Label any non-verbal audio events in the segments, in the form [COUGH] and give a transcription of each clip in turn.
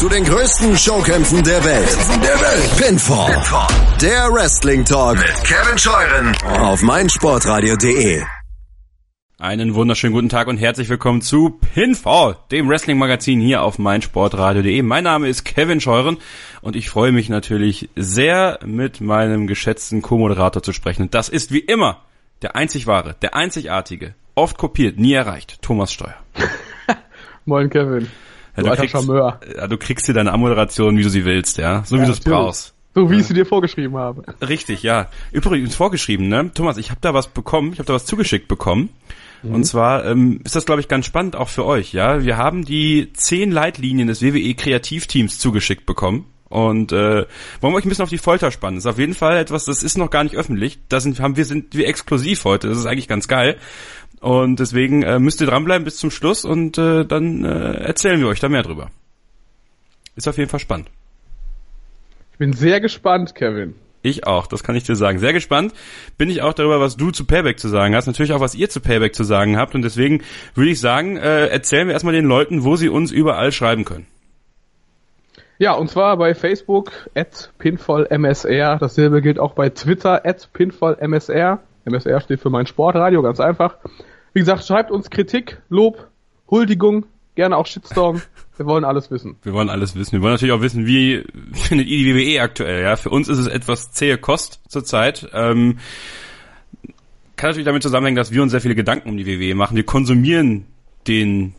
zu den größten Showkämpfen der Welt. Der Welt. Pinfall. Pinfall. Der Wrestling Talk mit Kevin Scheuren auf meinsportradio.de. Einen wunderschönen guten Tag und herzlich willkommen zu Pinfall, dem Wrestling-Magazin hier auf meinsportradio.de. Mein Name ist Kevin Scheuren und ich freue mich natürlich sehr, mit meinem geschätzten Co-Moderator zu sprechen. Und das ist wie immer der einzig wahre, der einzigartige, oft kopiert, nie erreicht, Thomas Steuer. [LAUGHS] Moin Kevin. Ja, du, kriegst, ja, du kriegst dir deine Ammoderation, wie du sie willst, ja, so wie ja, du es brauchst. So wie ich sie dir vorgeschrieben habe. Richtig, ja. Übrigens vorgeschrieben, ne? Thomas, ich habe da was bekommen, ich habe da was zugeschickt bekommen. Mhm. Und zwar ähm, ist das, glaube ich, ganz spannend auch für euch, ja. Wir haben die zehn Leitlinien des WWE Kreativteams zugeschickt bekommen. Und äh, wollen wir euch ein bisschen auf die Folter spannen. Das ist auf jeden Fall etwas, das ist noch gar nicht öffentlich. Da sind, haben wir sind wir exklusiv heute. Das ist eigentlich ganz geil. Und deswegen äh, müsst ihr dranbleiben bis zum Schluss und äh, dann äh, erzählen wir euch da mehr drüber. Ist auf jeden Fall spannend. Ich bin sehr gespannt, Kevin. Ich auch, das kann ich dir sagen. Sehr gespannt bin ich auch darüber, was du zu Payback zu sagen hast. Natürlich auch, was ihr zu Payback zu sagen habt. Und deswegen würde ich sagen, äh, erzählen wir erstmal den Leuten, wo sie uns überall schreiben können. Ja, und zwar bei Facebook at pinfallmsr. Dasselbe gilt auch bei Twitter at pinfallmsr. MSR steht für mein Sportradio, ganz einfach. Wie gesagt, schreibt uns Kritik, Lob, Huldigung, gerne auch Shitstorm. Wir wollen alles wissen. Wir wollen alles wissen. Wir wollen natürlich auch wissen, wie [LAUGHS] findet ihr die WWE aktuell? Ja, für uns ist es etwas zähe Kost zurzeit. Ähm, kann natürlich damit zusammenhängen, dass wir uns sehr viele Gedanken um die WWE machen. Wir konsumieren den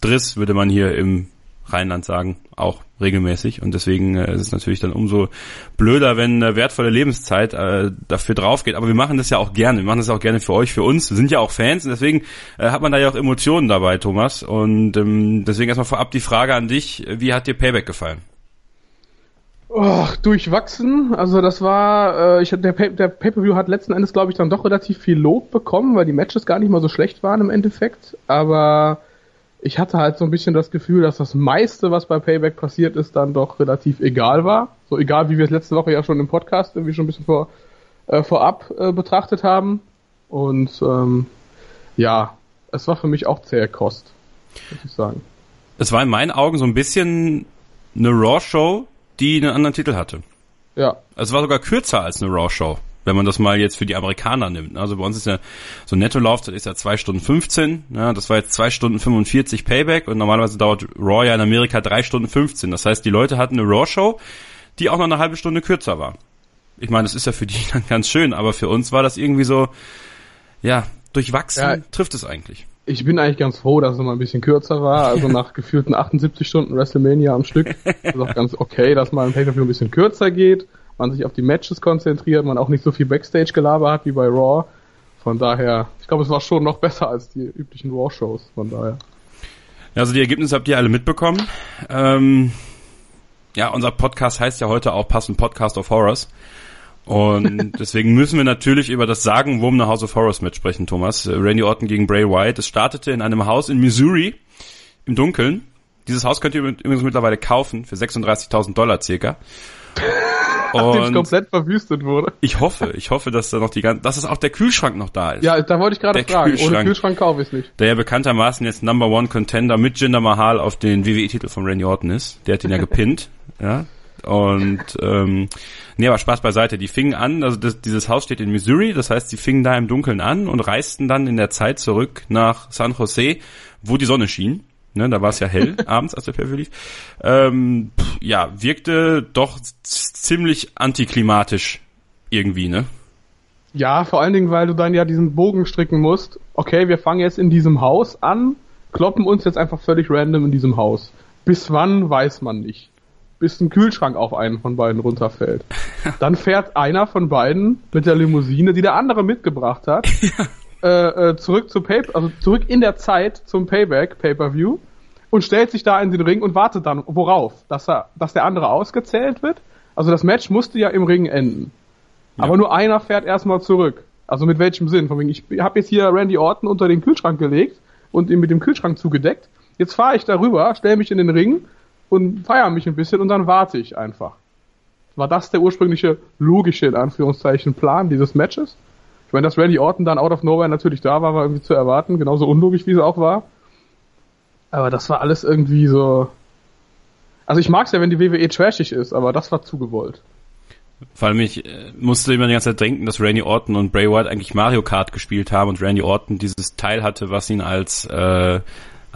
Driss, würde man hier im Rheinland sagen, auch regelmäßig. Und deswegen äh, ist es natürlich dann umso blöder, wenn äh, wertvolle Lebenszeit äh, dafür drauf geht. Aber wir machen das ja auch gerne. Wir machen das auch gerne für euch, für uns. Wir sind ja auch Fans und deswegen äh, hat man da ja auch Emotionen dabei, Thomas. Und ähm, deswegen erstmal vorab die Frage an dich. Wie hat dir Payback gefallen? Oh, durchwachsen. Also das war, äh, ich, der, Pay der Pay-Per-View hat letzten Endes, glaube ich, dann doch relativ viel Lob bekommen, weil die Matches gar nicht mal so schlecht waren im Endeffekt. Aber ich hatte halt so ein bisschen das Gefühl, dass das meiste, was bei Payback passiert ist, dann doch relativ egal war. So egal, wie wir es letzte Woche ja schon im Podcast irgendwie schon ein bisschen vor, äh, vorab äh, betrachtet haben. Und ähm, ja, es war für mich auch zähe Kost, muss ich sagen. Es war in meinen Augen so ein bisschen eine Raw-Show, die einen anderen Titel hatte. Ja. Es war sogar kürzer als eine Raw-Show wenn man das mal jetzt für die Amerikaner nimmt. Also bei uns ist ja so Netto-Laufzeit ist ja zwei Stunden 15. Ja, das war jetzt zwei Stunden 45 Payback und normalerweise dauert Raw ja in Amerika drei Stunden 15. Das heißt, die Leute hatten eine Raw-Show, die auch noch eine halbe Stunde kürzer war. Ich meine, das ist ja für die [LAUGHS] dann ganz schön, aber für uns war das irgendwie so, ja, durchwachsen ja, trifft es eigentlich. Ich bin eigentlich ganz froh, dass es mal ein bisschen kürzer war. Also nach [LAUGHS] gefühlten 78 Stunden WrestleMania am Stück ist auch ganz okay, dass mal ein Pay-Per-View ein bisschen kürzer geht man sich auf die Matches konzentriert, man auch nicht so viel Backstage-Gelaber hat wie bei Raw. Von daher, ich glaube, es war schon noch besser als die üblichen Raw-Shows. Von daher. Ja, also die Ergebnisse habt ihr alle mitbekommen. Ähm, ja, unser Podcast heißt ja heute auch passend Podcast of Horrors. Und [LAUGHS] deswegen müssen wir natürlich über das sagenwurmende House of Horrors mitsprechen, Thomas. Randy Orton gegen Bray Wyatt. Es startete in einem Haus in Missouri im Dunkeln. Dieses Haus könnt ihr übrigens mittlerweile kaufen für 36.000 Dollar circa. [LAUGHS] Nachdem es komplett verwüstet wurde. Ich hoffe, ich hoffe, dass da noch die ganze, dass es auch der Kühlschrank noch da ist. Ja, da wollte ich gerade fragen. Kühlschrank, Ohne Kühlschrank kaufe ich nicht. Der ja bekanntermaßen jetzt Number One Contender mit Jinder Mahal auf den WWE-Titel von Randy Orton ist. Der hat ihn ja [LAUGHS] gepinnt, ja. Und ähm, nee, aber Spaß beiseite. Die fingen an, also das, dieses Haus steht in Missouri, das heißt, die fingen da im Dunkeln an und reisten dann in der Zeit zurück nach San Jose, wo die Sonne schien. Ne, da war es ja hell [LAUGHS] abends, als der Pay-Per lief. Ähm, pff, ja, wirkte doch ziemlich antiklimatisch irgendwie, ne? Ja, vor allen Dingen, weil du dann ja diesen Bogen stricken musst. Okay, wir fangen jetzt in diesem Haus an, kloppen uns jetzt einfach völlig random in diesem Haus. Bis wann, weiß man nicht. Bis ein Kühlschrank auf einen von beiden runterfällt. [LAUGHS] Dann fährt einer von beiden mit der Limousine, die der andere mitgebracht hat. [LAUGHS] Äh, äh, zurück zu Pay also zurück in der Zeit zum Payback Pay-per-View und stellt sich da in den Ring und wartet dann worauf, dass er, dass der andere ausgezählt wird. Also das Match musste ja im Ring enden. Ja. Aber nur einer fährt erstmal zurück. Also mit welchem Sinn? Von wegen, ich habe jetzt hier Randy Orton unter den Kühlschrank gelegt und ihn mit dem Kühlschrank zugedeckt. Jetzt fahre ich darüber, stelle mich in den Ring und feiere mich ein bisschen und dann warte ich einfach. War das der ursprüngliche logische, in Anführungszeichen, Plan dieses Matches? Ich meine, dass Randy Orton dann out of nowhere natürlich da war, war irgendwie zu erwarten, genauso unlogisch wie es auch war. Aber das war alles irgendwie so. Also ich mag's ja, wenn die WWE trashig ist, aber das war zugewollt. Vor allem ich äh, musste immer die ganze Zeit denken, dass Randy Orton und Bray Wyatt eigentlich Mario Kart gespielt haben und Randy Orton dieses Teil hatte, was ihn als äh,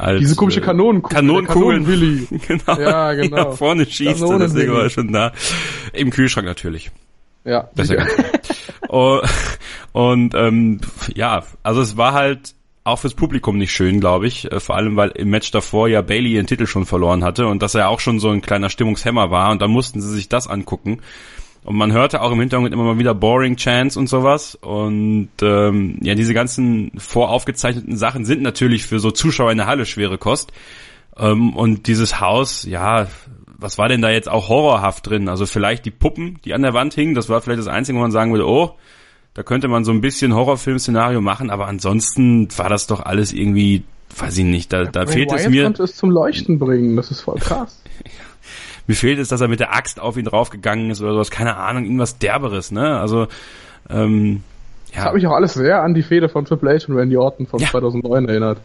als Diese komische Kanonenkugel. Kanonenkugeln, Willi. genau, Ja, genau. [LAUGHS] nach [LAUGHS] vorne schießt und deswegen war er schon da. Im Kühlschrank natürlich. Ja, Das ist ja ganz klar. und, und ähm, ja, also es war halt auch fürs Publikum nicht schön, glaube ich. Äh, Vor allem, weil im Match davor ja Bailey ihren Titel schon verloren hatte und dass er auch schon so ein kleiner Stimmungshemmer war und da mussten sie sich das angucken. Und man hörte auch im Hintergrund immer mal wieder Boring Chants und sowas. Und ähm, ja, diese ganzen voraufgezeichneten Sachen sind natürlich für so Zuschauer in der Halle schwere Kost. Ähm, und dieses Haus, ja, was war denn da jetzt auch horrorhaft drin? Also vielleicht die Puppen, die an der Wand hingen, das war vielleicht das Einzige, wo man sagen würde, oh, da könnte man so ein bisschen Horrorfilm-Szenario machen, aber ansonsten war das doch alles irgendwie, weiß ich nicht, da, da fehlt es Wyatt mir. konnte es zum Leuchten bringen, das ist voll [LAUGHS] krass. Mir fehlt es, dass er mit der Axt auf ihn draufgegangen ist oder sowas, keine Ahnung, irgendwas Derberes, ne? Also, ähm, Das ja, hat mich auch alles sehr an die Fehde von Triple H und Randy Orton von Ja. 2009 erinnert.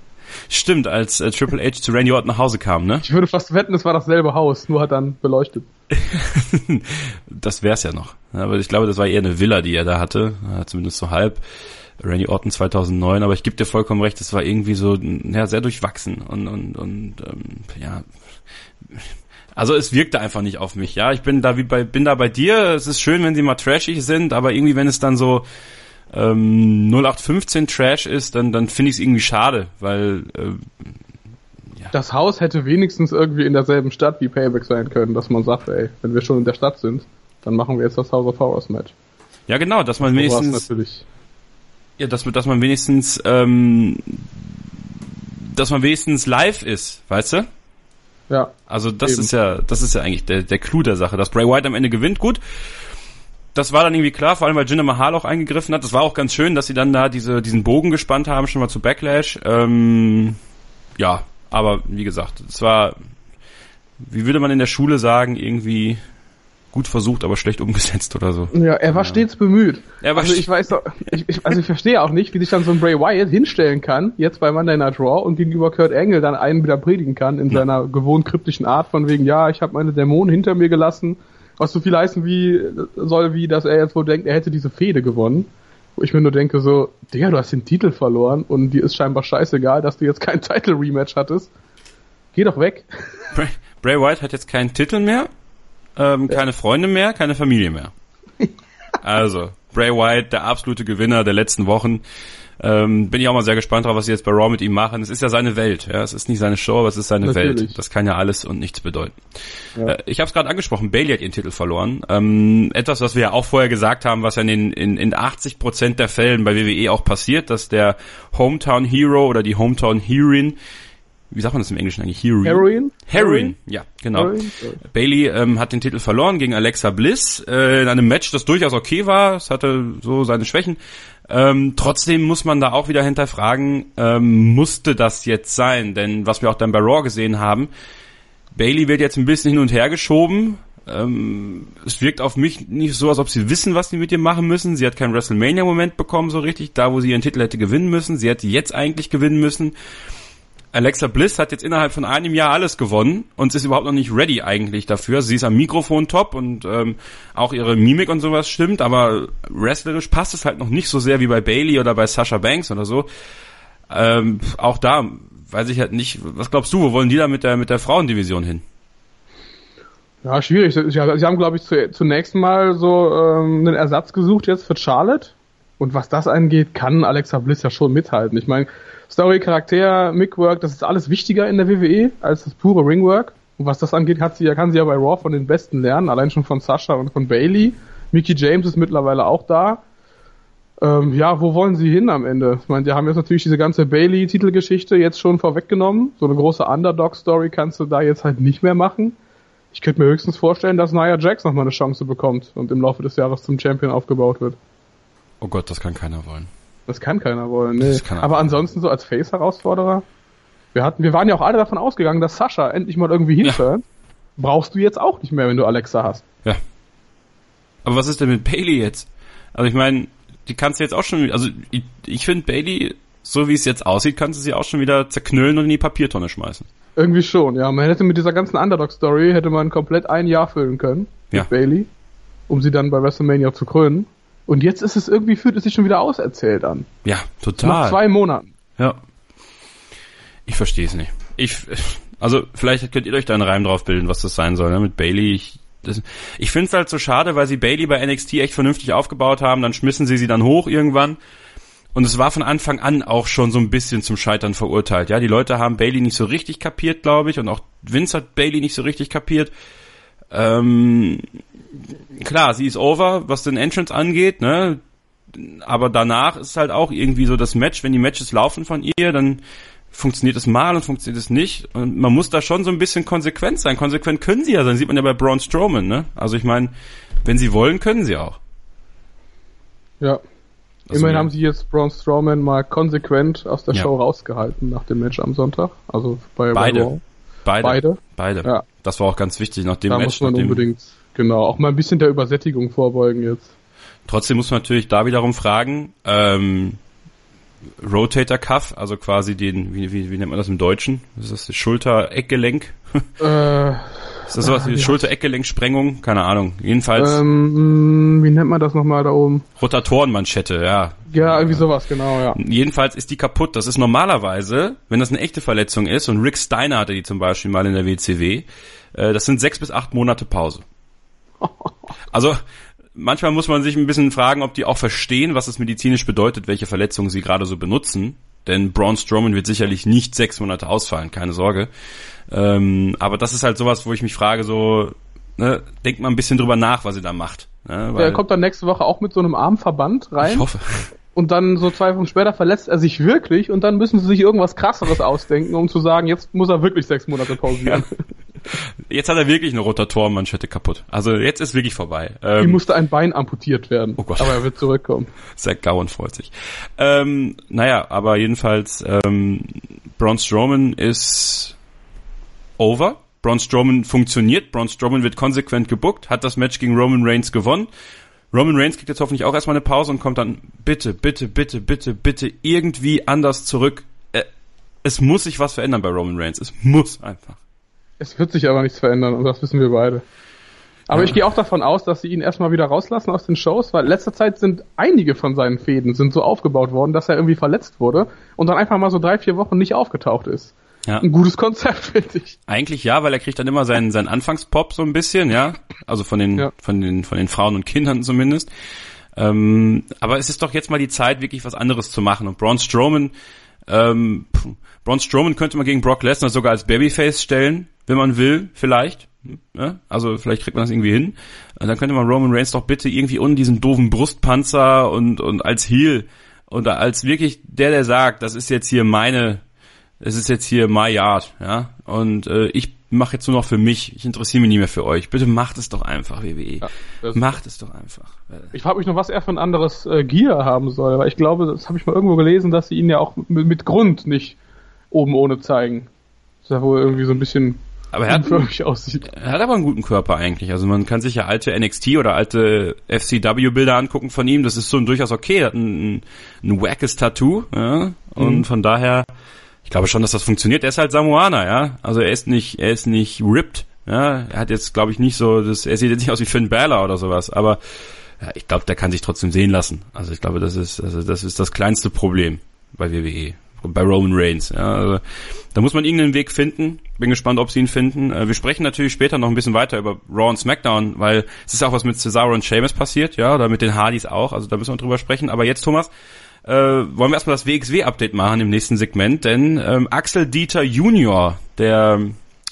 Stimmt, als äh, Triple H zu Randy Orton nach Hause kam, ne? Ich würde fast wetten, es war dasselbe Haus, nur hat dann beleuchtet. [LAUGHS] das wär's ja noch. Aber ich glaube, das war eher eine Villa, die er da hatte, äh, zumindest so halb. Randy Orton 2009, aber ich gebe dir vollkommen recht, es war irgendwie so ja, sehr durchwachsen und, und, und ähm, ja, also es wirkte einfach nicht auf mich. Ja, ich bin da wie bei bin da bei dir. Es ist schön, wenn sie mal trashig sind, aber irgendwie wenn es dann so ähm, 0815 Trash ist, dann dann finde ich es irgendwie schade, weil äh, Das Haus hätte wenigstens irgendwie in derselben Stadt wie Payback sein können, dass man sagt, ey, wenn wir schon in der Stadt sind, dann machen wir jetzt das House of Horrors Match. ja genau, dass man wenigstens natürlich. Ja, dass, dass man wenigstens, ähm, dass man wenigstens live ist, weißt du? Ja. Also das Eben. ist ja, das ist ja eigentlich der, der Clou der Sache. Dass Bray Wyatt am Ende gewinnt, gut. Das war dann irgendwie klar, vor allem weil Jinder Mahal auch eingegriffen hat. Das war auch ganz schön, dass sie dann da diese, diesen Bogen gespannt haben, schon mal zu Backlash. Ähm, ja, aber wie gesagt, es war, wie würde man in der Schule sagen, irgendwie gut versucht, aber schlecht [LAUGHS] umgesetzt oder so. Ja, er war stets bemüht. Er war also ich weiß doch, ich, ich, also ich verstehe auch nicht, wie sich dann so ein Bray Wyatt hinstellen kann, jetzt bei Monday Night Raw und gegenüber Kurt Angle dann einen wieder predigen kann in seiner gewohnt kryptischen Art von wegen, ja, ich habe meine Dämonen hinter mir gelassen, was so viel heißen wie soll wie, dass er jetzt wohl denkt, er hätte diese Fehde gewonnen. Wo ich mir nur denke so, Digga, du hast den Titel verloren und dir ist scheinbar scheißegal, dass du jetzt kein [LAUGHS] Title Rematch hattest. Geh doch weg. Bray, Bray Wyatt hat jetzt keinen Titel mehr, ähm, keine Freunde mehr, keine Familie mehr. [LAUGHS] Also, Bray Wyatt, der absolute Gewinner der letzten Wochen. Ähm, bin ich auch mal sehr gespannt drauf, was sie jetzt bei Raw mit ihm machen. Es ist ja seine Welt. Ja, es ist nicht seine Show, aber es ist seine Natürlich. Welt. Das kann ja alles und nichts bedeuten. Ja. Äh, ich habe es gerade angesprochen. Bailey hat ihren Titel verloren. Ähm, etwas, was wir ja auch vorher gesagt haben, was ja in, den, in, in 80 Prozent der Fällen bei WWE auch passiert, dass der Hometown Hero oder die Hometown Heroine, wie sagt man das im Englischen eigentlich? Heroine? Heroin? Heroin, ja, genau. Heroin? Bailey ähm, hat den Titel verloren gegen Alexa Bliss äh, in einem Match, das durchaus okay war. Es hatte so seine Schwächen. Ähm, trotzdem muss man da auch wieder hinterfragen, ähm, musste das jetzt sein? Denn was wir auch dann bei Raw gesehen haben, Bailey wird jetzt ein bisschen hin und her geschoben. Ähm, es wirkt auf mich nicht so, als ob sie wissen, was sie mit ihr machen müssen. Sie hat keinen WrestleMania-Moment bekommen so richtig, da wo sie ihren Titel hätte gewinnen müssen. Sie hätte jetzt eigentlich gewinnen müssen. Alexa Bliss hat jetzt innerhalb von einem Jahr alles gewonnen und ist überhaupt noch nicht ready eigentlich dafür. Sie ist am Mikrofon top und ähm, auch ihre Mimik und sowas stimmt, aber wrestlerisch passt es halt noch nicht so sehr wie bei Bailey oder bei Sasha Banks oder so. Ähm, auch da weiß ich halt nicht, was glaubst du, wo wollen die da mit der mit der Frauendivision hin? Ja, schwierig. Sie, sie haben, glaube ich, zu, zunächst mal so ähm, einen Ersatz gesucht jetzt für Charlotte. Und was das angeht, kann Alexa Bliss ja schon mithalten. Ich meine, Story, Charakter, Mickwork, das ist alles wichtiger in der WWE als das pure Ringwork. Und was das angeht, hat sie ja, kann sie ja bei Raw von den Besten lernen, allein schon von Sasha und von Bailey. Mickey James ist mittlerweile auch da. Ähm, ja, wo wollen sie hin am Ende? Ich meine, die haben jetzt natürlich diese ganze Bailey-Titelgeschichte jetzt schon vorweggenommen. So eine große Underdog-Story kannst du da jetzt halt nicht mehr machen. Ich könnte mir höchstens vorstellen, dass Nia Jax nochmal eine Chance bekommt und im Laufe des Jahres zum Champion aufgebaut wird. Oh Gott, das kann keiner wollen. Das kann keiner wollen, nee. Das kann Aber keiner ansonsten so als Face-Herausforderer. Wir hatten, wir waren ja auch alle davon ausgegangen, dass Sascha endlich mal irgendwie hinfällt. Brauchst du jetzt auch nicht mehr, wenn du Alexa hast. Ja. Aber was ist denn mit Bailey jetzt? Also ich meine, die kannst du jetzt auch schon, also ich, ich finde Bailey so wie es jetzt aussieht, kannst du sie auch schon wieder zerknüllen und in die Papiertonne schmeißen. Irgendwie schon, ja. Man hätte mit dieser ganzen Underdog-Story hätte man komplett ein Jahr füllen können Ja. mit Bailey, um sie dann bei WrestleMania zu krönen. Und jetzt ist es irgendwie, fühlt es sich schon wieder auserzählt an. Ja, Nach total. zwei Monaten. Ja. Ich verstehe es nicht. Ich, also vielleicht könnt ihr euch da einen Reim drauf bilden, was das sein soll, ne? Mit Bailey. Ich, das, ich finde es halt so schade, weil sie Bailey bei NXT echt vernünftig aufgebaut haben, dann schmissen sie sie dann hoch irgendwann. Und es war von Anfang an auch schon so ein bisschen zum Scheitern verurteilt. Ja, die Leute haben Bailey nicht so richtig kapiert, glaube ich, und auch Vince hat Bailey nicht so richtig kapiert. Ähm, klar, sie ist over, was den Entrance angeht, ne? aber danach ist halt auch irgendwie so das Match, wenn die Matches laufen von ihr, dann funktioniert es mal und funktioniert es nicht. Und man muss da schon so ein bisschen konsequent sein. Konsequent können sie ja sein, sieht man ja bei Braun Strowman, ne? Also ich meine, wenn sie wollen, können sie auch. Ja. Also Immerhin haben sie jetzt Braun Strowman mal konsequent aus der Ja. Show rausgehalten nach dem Match am Sonntag. Also bei bei Beide. Beide. Beide. Beide. Ja. Das war auch ganz wichtig nach dem Da Match. muss man unbedingt, genau, auch mal ein bisschen der Übersättigung vorbeugen jetzt. Trotzdem muss man natürlich da wiederum fragen, ähm, Rotator Cuff, also quasi den, wie, wie, wie nennt man das im Deutschen? Ist das das Schulter-Eckgelenk? Äh, Ist das sowas wie Schulter-Eckgelenksprengung? Keine Ahnung. Jedenfalls ähm, wie nennt man das nochmal da oben? Rotatorenmanschette, ja. Ja, irgendwie sowas, genau, ja. Jedenfalls ist die kaputt. Das ist normalerweise, wenn das eine echte Verletzung ist, und Rick Steiner hatte die zum Beispiel mal in der WCW, äh, das sind sechs bis acht Monate Pause. [LAUGHS] Also manchmal muss man sich ein bisschen fragen, ob die auch verstehen, was es medizinisch bedeutet, welche Verletzungen sie gerade so benutzen. Denn Braun Strowman wird sicherlich nicht sechs Monate ausfallen, keine Sorge. Ähm, aber das ist halt sowas, wo ich mich frage, so, ne, denkt mal ein bisschen drüber nach, was ihr da macht. Ne, weil Der kommt dann nächste Woche auch mit so einem Armverband rein ich hoffe. Und dann so zwei Wochen später verletzt er sich wirklich und dann müssen sie sich irgendwas krasseres ausdenken, um zu sagen, jetzt muss er wirklich sechs Monate pausieren. Jetzt hat er wirklich eine Rotatorenmanschette kaputt. Also jetzt ist wirklich vorbei. Ihm Ähm, musste ein Bein amputiert werden. Oh Gott. Aber er wird zurückkommen. Zack Gowan freut sich. Ähm, naja, aber jedenfalls, ähm, Braun Strowman ist over. Braun Strowman funktioniert. Braun Strowman wird konsequent gebuckt, hat das Match gegen Roman Reigns gewonnen. Roman Reigns kriegt jetzt hoffentlich auch erstmal eine Pause und kommt dann bitte, bitte, bitte, bitte, bitte irgendwie anders zurück. Äh, es muss sich was verändern bei Roman Reigns. Es muss einfach. Es wird sich aber nichts verändern und das wissen wir beide. Aber Ja. ich gehe auch davon aus, dass sie ihn erstmal wieder rauslassen aus den Shows, weil letzter Zeit sind einige von seinen Fäden sind so aufgebaut worden, dass er irgendwie verletzt wurde und dann einfach mal so drei, vier Wochen nicht aufgetaucht ist. Ja. Ein gutes Konzept, finde ich. Eigentlich ja, weil er kriegt dann immer seinen, seinen Anfangspop so ein bisschen, ja. Also von den, Ja. von den, von den Frauen und Kindern zumindest. Ähm, aber es ist doch jetzt mal die Zeit, wirklich was anderes zu machen. Und Braun Strowman, ähm, Braun Strowman könnte man gegen Brock Lesnar sogar als Babyface stellen, wenn man will, vielleicht. Ne? Also vielleicht kriegt man das irgendwie hin. Und dann könnte man Roman Reigns doch bitte irgendwie ohne diesen doofen Brustpanzer und, und als Heel und als wirklich der, der sagt, das ist jetzt hier meine, es ist jetzt hier my yard, ja. Und äh, ich mache jetzt nur noch für mich. Ich interessiere mich nicht mehr für euch. Bitte macht es doch einfach, WWE. das- macht es doch einfach. Ich frage mich noch, was er für ein anderes äh, Gear haben soll, weil ich glaube, das habe ich mal irgendwo gelesen, dass sie ihn ja auch mit, mit Grund nicht oben ohne zeigen. Das ja wohl irgendwie so ein bisschen Aber er hat, er hat aber einen guten Körper eigentlich. Also man kann sich ja alte NXT oder alte FCW-Bilder angucken von ihm. Das ist so durchaus okay. Er hat ein, ein, ein wackes Tattoo. Ja? Und von daher, ich glaube schon, dass das funktioniert. Er ist halt Samoaner, ja. Also er ist nicht, er ist nicht ripped. Ja, er hat jetzt, glaube ich, nicht so, das, er sieht jetzt nicht aus wie Finn Balor oder sowas, aber ja, ich glaube, der kann sich trotzdem sehen lassen. Also ich glaube, das ist, also das ist das kleinste Problem bei WWE, bei Roman Reigns. Ja, also, da muss man irgendeinen Weg finden. Bin gespannt, ob sie ihn finden. Äh, Wir sprechen natürlich später noch ein bisschen weiter über Raw und SmackDown, weil es ist auch was mit Cesaro und Sheamus passiert, ja, oder mit den Hardys auch. Also da müssen wir drüber sprechen. Aber jetzt, Thomas, äh, wollen wir erstmal das WXW-Update machen im nächsten Segment, denn ähm, Axel Dieter Junior, der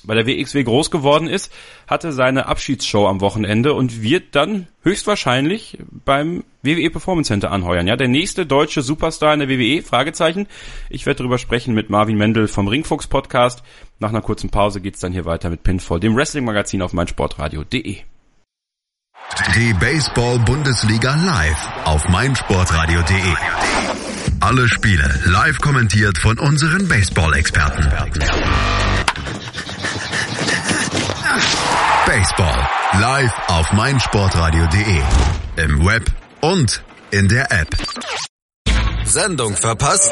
bei der WXW groß geworden ist, hatte seine Abschiedsshow am Wochenende und wird dann höchstwahrscheinlich beim WWE Performance Center anheuern. Ja, der nächste deutsche Superstar in der WWE? Fragezeichen. Ich werde darüber sprechen mit Marvin Mendel vom Ringfuchs Podcast. Nach einer kurzen Pause geht's dann hier weiter mit Pinfall, dem Wrestling Magazin auf meinsportradio.de. Die Baseball-Bundesliga live auf meinsportradio.de. Alle Spiele live kommentiert von unseren Baseball-Experten. Baseball live auf meinsportradio.de. Im Web und in der App. Sendung verpasst?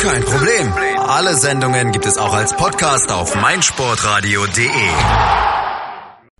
Kein Problem. Alle Sendungen gibt es auch als Podcast auf meinsportradio.de.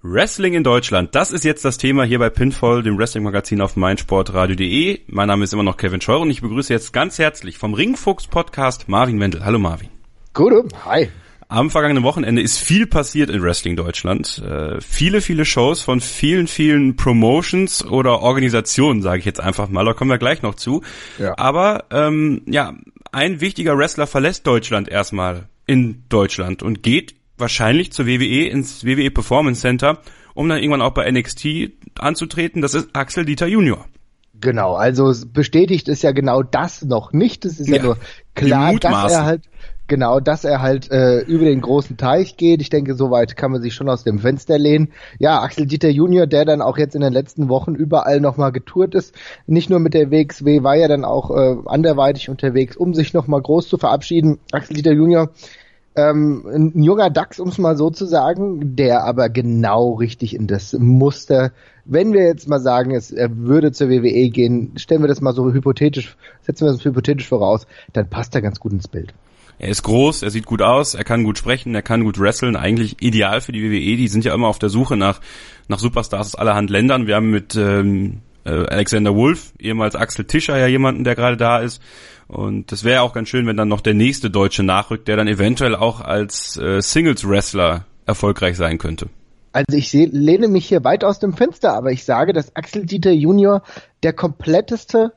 Wrestling in Deutschland, das ist jetzt das Thema hier bei Pinfall, dem Wrestling-Magazin auf meinsportradio.de. Mein Name ist immer noch Kevin Scheuer und ich begrüße jetzt ganz herzlich vom Ringfuchs-Podcast Marvin Wendel. Hallo Marvin. Gute, hi. Am vergangenen Wochenende ist viel passiert in Wrestling Deutschland. Äh, viele, viele Shows von vielen, vielen Promotions oder Organisationen, sage ich jetzt einfach mal. Da kommen wir gleich noch zu. Ja. Aber ähm, ja, ein wichtiger Wrestler verlässt Deutschland erstmal in Deutschland und geht wahrscheinlich zur WWE ins WWE Performance Center, um dann irgendwann auch bei NXT anzutreten. Das ist Axel Dieter Junior. Genau, also bestätigt ist ja genau das noch nicht. Es ist ja, ja nur klar, dass er halt Genau, dass er halt äh, über den großen Teich geht. Ich denke, soweit kann man sich schon aus dem Fenster lehnen. Ja, Axel Dieter Junior, der dann auch jetzt in den letzten Wochen überall nochmal getourt ist, nicht nur mit der WXW, war ja dann auch äh, anderweitig unterwegs, um sich nochmal groß zu verabschieden. Axel Dieter Junior, ähm, ein junger Dachs, um es mal so zu sagen, der aber genau richtig in das Muster, wenn wir jetzt mal sagen, es, er würde zur WWE gehen, stellen wir das mal so hypothetisch, setzen wir das hypothetisch voraus, dann passt er ganz gut ins Bild. Er ist groß, er sieht gut aus, er kann gut sprechen, er kann gut wresteln. Eigentlich ideal für die WWE. Die sind ja immer auf der Suche nach, nach Superstars aus allerhand Ländern. Wir haben mit ähm, äh, Alexander Wolf, ehemals Axel Tischer, ja jemanden, der gerade da ist. Und das wäre auch ganz schön, wenn dann noch der nächste Deutsche nachrückt, der dann eventuell auch als äh, Singles-Wrestler erfolgreich sein könnte. Also ich seh, lehne mich hier weit aus dem Fenster, aber ich sage, dass Axel Dieter Junior der kompletteste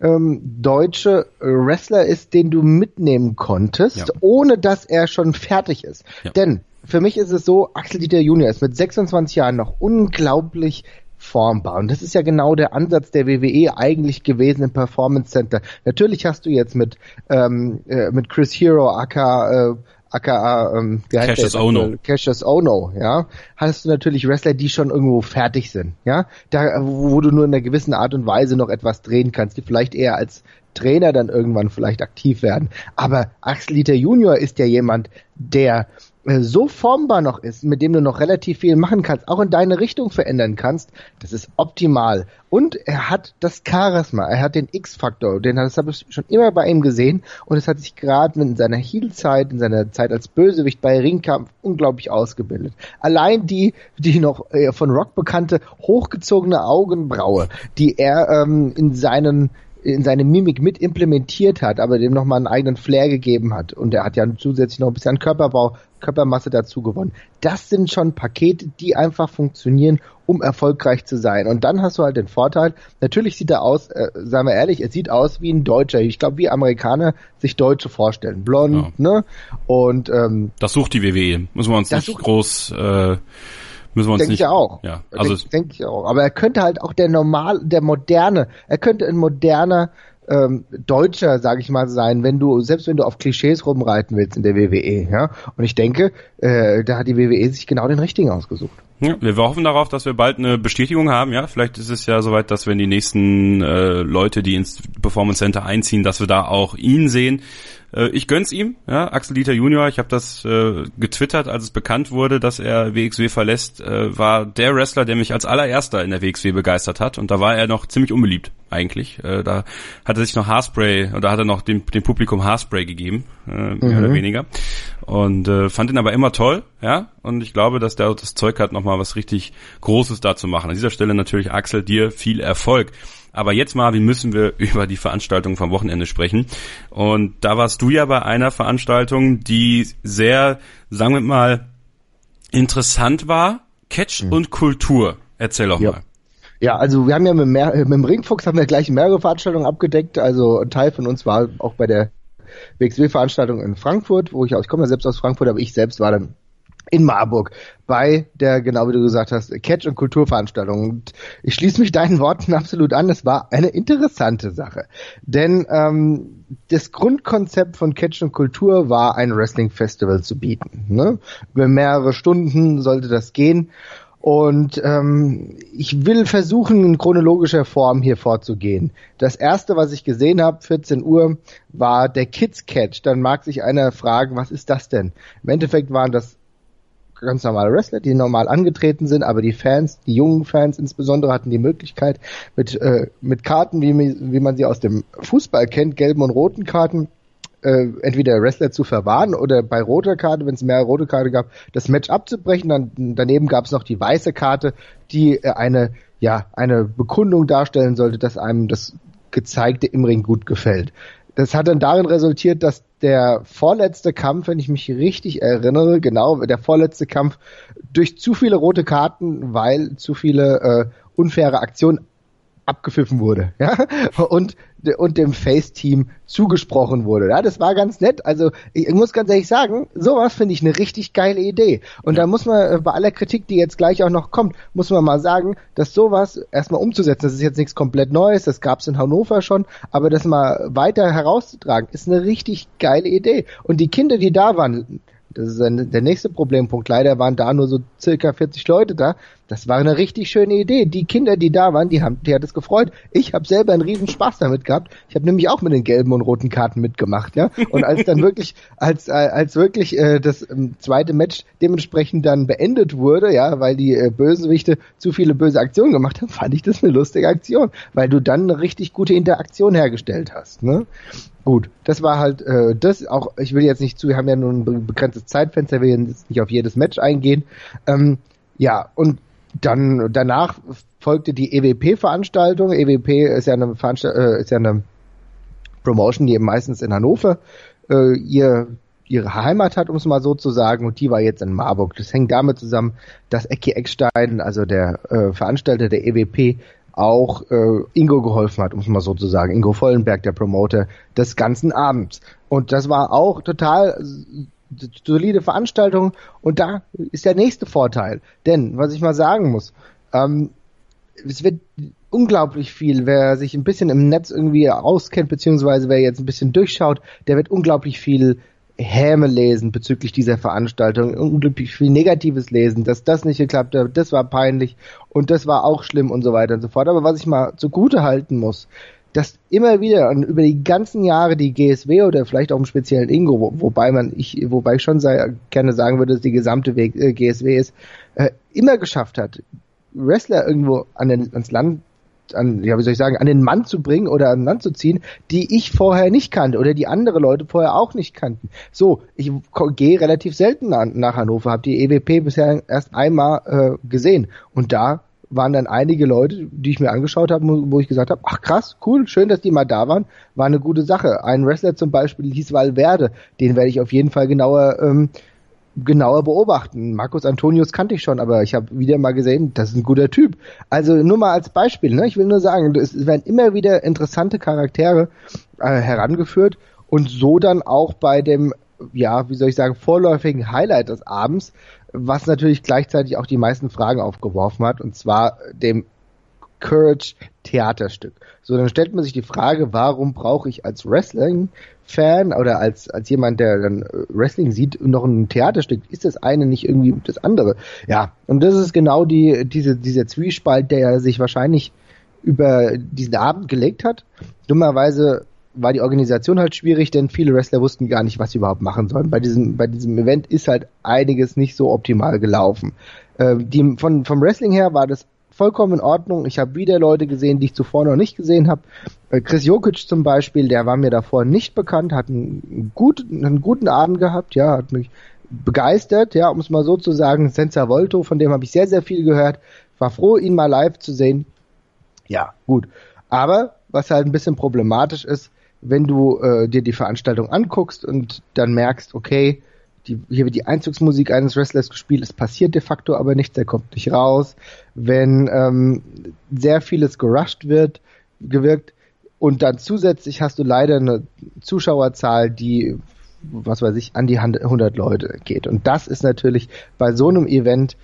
ähm, deutsche Wrestler ist, den du mitnehmen konntest, ja. ohne dass er schon fertig ist. Ja. Denn für mich ist es so, Axel Dieter Junior ist mit 26 Jahren noch unglaublich formbar. Und das ist ja genau der Ansatz der WWE eigentlich gewesen im Performance Center. Natürlich hast du jetzt mit, ähm, äh, mit Chris Hero, aka äh, aka ähm, wie heißt Cassius Ono. Cassius Ono, ja, hast du natürlich Wrestler, die schon irgendwo fertig sind, ja, da wo du nur in einer gewissen Art und Weise noch etwas drehen kannst, die vielleicht eher als Trainer dann irgendwann vielleicht aktiv werden. Aber Axel Dieter Junior ist ja jemand, der äh, so formbar noch ist, mit dem du noch relativ viel machen kannst, auch in deine Richtung verändern kannst, das ist optimal. Und er hat das Charisma, er hat den X-Faktor, den das habe ich schon immer bei ihm gesehen und es hat sich gerade in seiner Heel-Zeit, in seiner Zeit als Bösewicht bei Ringkampf unglaublich ausgebildet. Allein die, die noch äh, von Rock bekannte hochgezogene Augenbraue, die er ähm, in seinen in seine Mimik mit implementiert hat, aber dem nochmal einen eigenen Flair gegeben hat. Und er hat ja zusätzlich noch ein bisschen Körperbau, Körpermasse dazu gewonnen. Das sind schon Pakete, die einfach funktionieren, um erfolgreich zu sein. Und dann hast du halt den Vorteil, natürlich sieht er aus, äh, sagen wir ehrlich, er sieht aus wie ein Deutscher. Ich glaube, wie Amerikaner sich Deutsche vorstellen. Blond, ja. ne? Und ähm, das sucht die WWE. Müssen wir uns nicht groß äh, Müssen wir uns denke nicht, ich auch. Ja, also denke denk ich auch. Aber er könnte halt auch der normal, der moderne, er könnte ein moderner ähm, Deutscher, sage ich mal, sein, wenn du selbst wenn du auf Klischees rumreiten willst in der WWE. Ja, und ich denke, äh, da hat die WWE sich genau den richtigen ausgesucht. Ja, wir hoffen darauf, dass wir bald eine Bestätigung haben. Ja, vielleicht ist es ja soweit, dass wenn die nächsten äh, Leute, die ins Performance Center einziehen, dass wir da auch ihn sehen. Äh, ich gönn's ihm, ja, Axel Dieter Junior. Ich habe das äh, getwittert, als es bekannt wurde, dass er WXW verlässt, äh, war der Wrestler, der mich als allererster in der WXW begeistert hat. Und da war er noch ziemlich unbeliebt eigentlich. Äh, da hat er sich noch Haarspray oder hat er noch dem, dem Publikum Haarspray gegeben, äh, mehr mhm. oder weniger. Und äh, fand ihn aber immer toll, ja. Und ich glaube, dass der das Zeug hat, nochmal was richtig Großes da zu machen. An dieser Stelle natürlich Axel dir viel Erfolg. Aber jetzt, Marvin, müssen wir [LAUGHS] über die Veranstaltung vom Wochenende sprechen. Und da warst du ja bei einer Veranstaltung, die sehr, sagen wir mal, interessant war. Catch mhm. und Kultur. Erzähl doch ja. mal. Ja, also wir haben ja mit, mehr, mit dem Ringfuchs haben wir gleich mehrere Veranstaltungen abgedeckt. Also ein Teil von uns war auch bei der WXW-Veranstaltung in Frankfurt, wo ich auch, ich komme ja selbst aus Frankfurt, aber ich selbst war dann in Marburg bei der, genau wie du gesagt hast, Catch- und Kulturveranstaltung. Und ich schließe mich deinen Worten absolut an. Es war eine interessante Sache. Denn ähm, das Grundkonzept von Catch und Kultur war, ein Wrestling-Festival zu bieten. Ne? Über mehrere Stunden sollte das gehen. Und ähm, ich will versuchen, in chronologischer Form hier vorzugehen. Das erste, was ich gesehen habe, 14 Uhr, war der Kids Catch. Dann mag sich einer fragen, was ist das denn? Im Endeffekt waren das ganz normale Wrestler, die normal angetreten sind, aber die Fans, die jungen Fans insbesondere, hatten die Möglichkeit mit, äh, mit Karten, wie, wie man sie aus dem Fußball kennt, gelben und roten Karten, äh, entweder Wrestler zu verwahren oder bei roter Karte, wenn es mehr rote Karte gab, das Match abzubrechen. Dann daneben gab es noch die weiße Karte, die äh, eine ja eine Bekundung darstellen sollte, dass einem das gezeigte im Ring gut gefällt. Das hat dann darin resultiert, dass der vorletzte Kampf, wenn ich mich richtig erinnere, genau, der vorletzte Kampf durch zu viele rote Karten, weil zu viele äh, unfaire Aktionen abgepfiffen wurde, [LAUGHS] ja, und, und dem Face-Team zugesprochen wurde. Ja, das war ganz nett. Also ich, ich muss ganz ehrlich sagen, sowas finde ich eine richtig geile Idee. Und ja. da muss man äh, bei aller Kritik, die jetzt gleich auch noch kommt, muss man mal sagen, dass sowas erstmal umzusetzen, das ist jetzt nichts komplett Neues, das gab es in Hannover schon, aber das mal weiter herauszutragen, ist eine richtig geile Idee. Und die Kinder, die da waren, das ist ein, der nächste Problempunkt. Leider waren da nur so circa 40 Leute da. Das war eine richtig schöne Idee. Die Kinder, die da waren, die haben, die hat es gefreut. Ich habe selber einen riesen Spaß damit gehabt. Ich habe nämlich auch mit den gelben und roten Karten mitgemacht, ja. Und als dann [LAUGHS] wirklich, als äh, als wirklich äh, das ähm, zweite Match dementsprechend dann beendet wurde, ja, weil die äh, Bösewichte zu viele böse Aktionen gemacht haben, fand ich das eine lustige Aktion, weil du dann eine richtig gute Interaktion hergestellt hast, ne? Gut, das war halt äh, das. Auch ich will jetzt nicht zu, wir haben ja nur ein begrenztes Zeitfenster, wir werden jetzt nicht auf jedes Match eingehen. Ähm, ja, und dann danach folgte die EWP-Veranstaltung. EWP ist ja eine Veranstalt äh, ist ja eine Promotion, die eben meistens in Hannover äh, ihr ihre Heimat hat, um es mal so zu sagen, und die war jetzt in Marburg. Das hängt damit zusammen, dass Ecki Eckstein, also der äh, Veranstalter der EWP, auch äh, Ingo geholfen hat, um es mal so zu sagen. Ingo Vollenberg, der Promoter des ganzen Abends. Und das war auch total solide Veranstaltung. Und da ist der nächste Vorteil. Denn, was ich mal sagen muss, ähm, es wird unglaublich viel, wer sich ein bisschen im Netz irgendwie auskennt, beziehungsweise wer jetzt ein bisschen durchschaut, der wird unglaublich viel Häme lesen bezüglich dieser Veranstaltung, unglaublich viel Negatives lesen, dass das nicht geklappt hat, das war peinlich und das war auch schlimm und so weiter und so fort. Aber was ich mal zugute halten muss, dass immer wieder und über die ganzen Jahre die GSW oder vielleicht auch im speziellen Ingo, wo, wobei man ich, wobei ich schon sei, gerne sagen würde, dass die gesamte Weg, äh, GSW ist, äh, immer geschafft hat, Wrestler irgendwo an den, ans Land an, ja, wie soll ich sagen, an den Mann zu bringen oder an Land zu ziehen, die ich vorher nicht kannte oder die andere Leute vorher auch nicht kannten. So, ich gehe relativ selten nach Hannover, habe die EWP bisher erst einmal äh, gesehen und da waren dann einige Leute, die ich mir angeschaut habe, wo ich gesagt habe, ach krass, cool, schön, dass die mal da waren, war eine gute Sache. Ein Wrestler zum Beispiel hieß Valverde, den werde ich auf jeden Fall genauer ähm, genauer beobachten. Markus Antonius kannte ich schon, aber ich habe wieder mal gesehen, das ist ein guter Typ. Also nur mal als Beispiel, ne? ich will nur sagen, es werden immer wieder interessante Charaktere äh, herangeführt und so dann auch bei dem, ja, wie soll ich sagen, vorläufigen Highlight des Abends, was natürlich gleichzeitig auch die meisten Fragen aufgeworfen hat, und zwar dem Courage Theaterstück. So, dann stellt man sich die Frage, warum brauche ich als Wrestling-Fan oder als, als jemand, der dann Wrestling sieht, noch ein Theaterstück? Ist das eine nicht irgendwie das andere? Ja, und das ist genau die, diese, dieser Zwiespalt, der sich wahrscheinlich über diesen Abend gelegt hat. Dummerweise war die Organisation halt schwierig, denn viele Wrestler wussten gar nicht, was sie überhaupt machen sollen. Bei diesem, bei diesem Event ist halt einiges nicht so optimal gelaufen. Äh, die, von, vom Wrestling her war das vollkommen in Ordnung. Ich habe wieder Leute gesehen, die ich zuvor noch nicht gesehen habe. Äh, Chris Jokic zum Beispiel, der war mir davor nicht bekannt, hat einen, gut, einen guten Abend gehabt, ja, hat mich begeistert, ja, um es mal so zu sagen. Senza Volto, von dem habe ich sehr, sehr viel gehört. War froh, ihn mal live zu sehen. Ja, gut. Aber was halt ein bisschen problematisch ist, wenn du äh, dir die Veranstaltung anguckst und dann merkst, okay, die, hier wird die Einzugsmusik eines Wrestlers gespielt, es passiert de facto aber nichts, der kommt nicht raus. Wenn ähm, sehr vieles gerusht wird, gewirkt und dann zusätzlich hast du leider eine Zuschauerzahl, die was weiß ich, an die 100 Leute geht. Und das ist natürlich bei so einem Event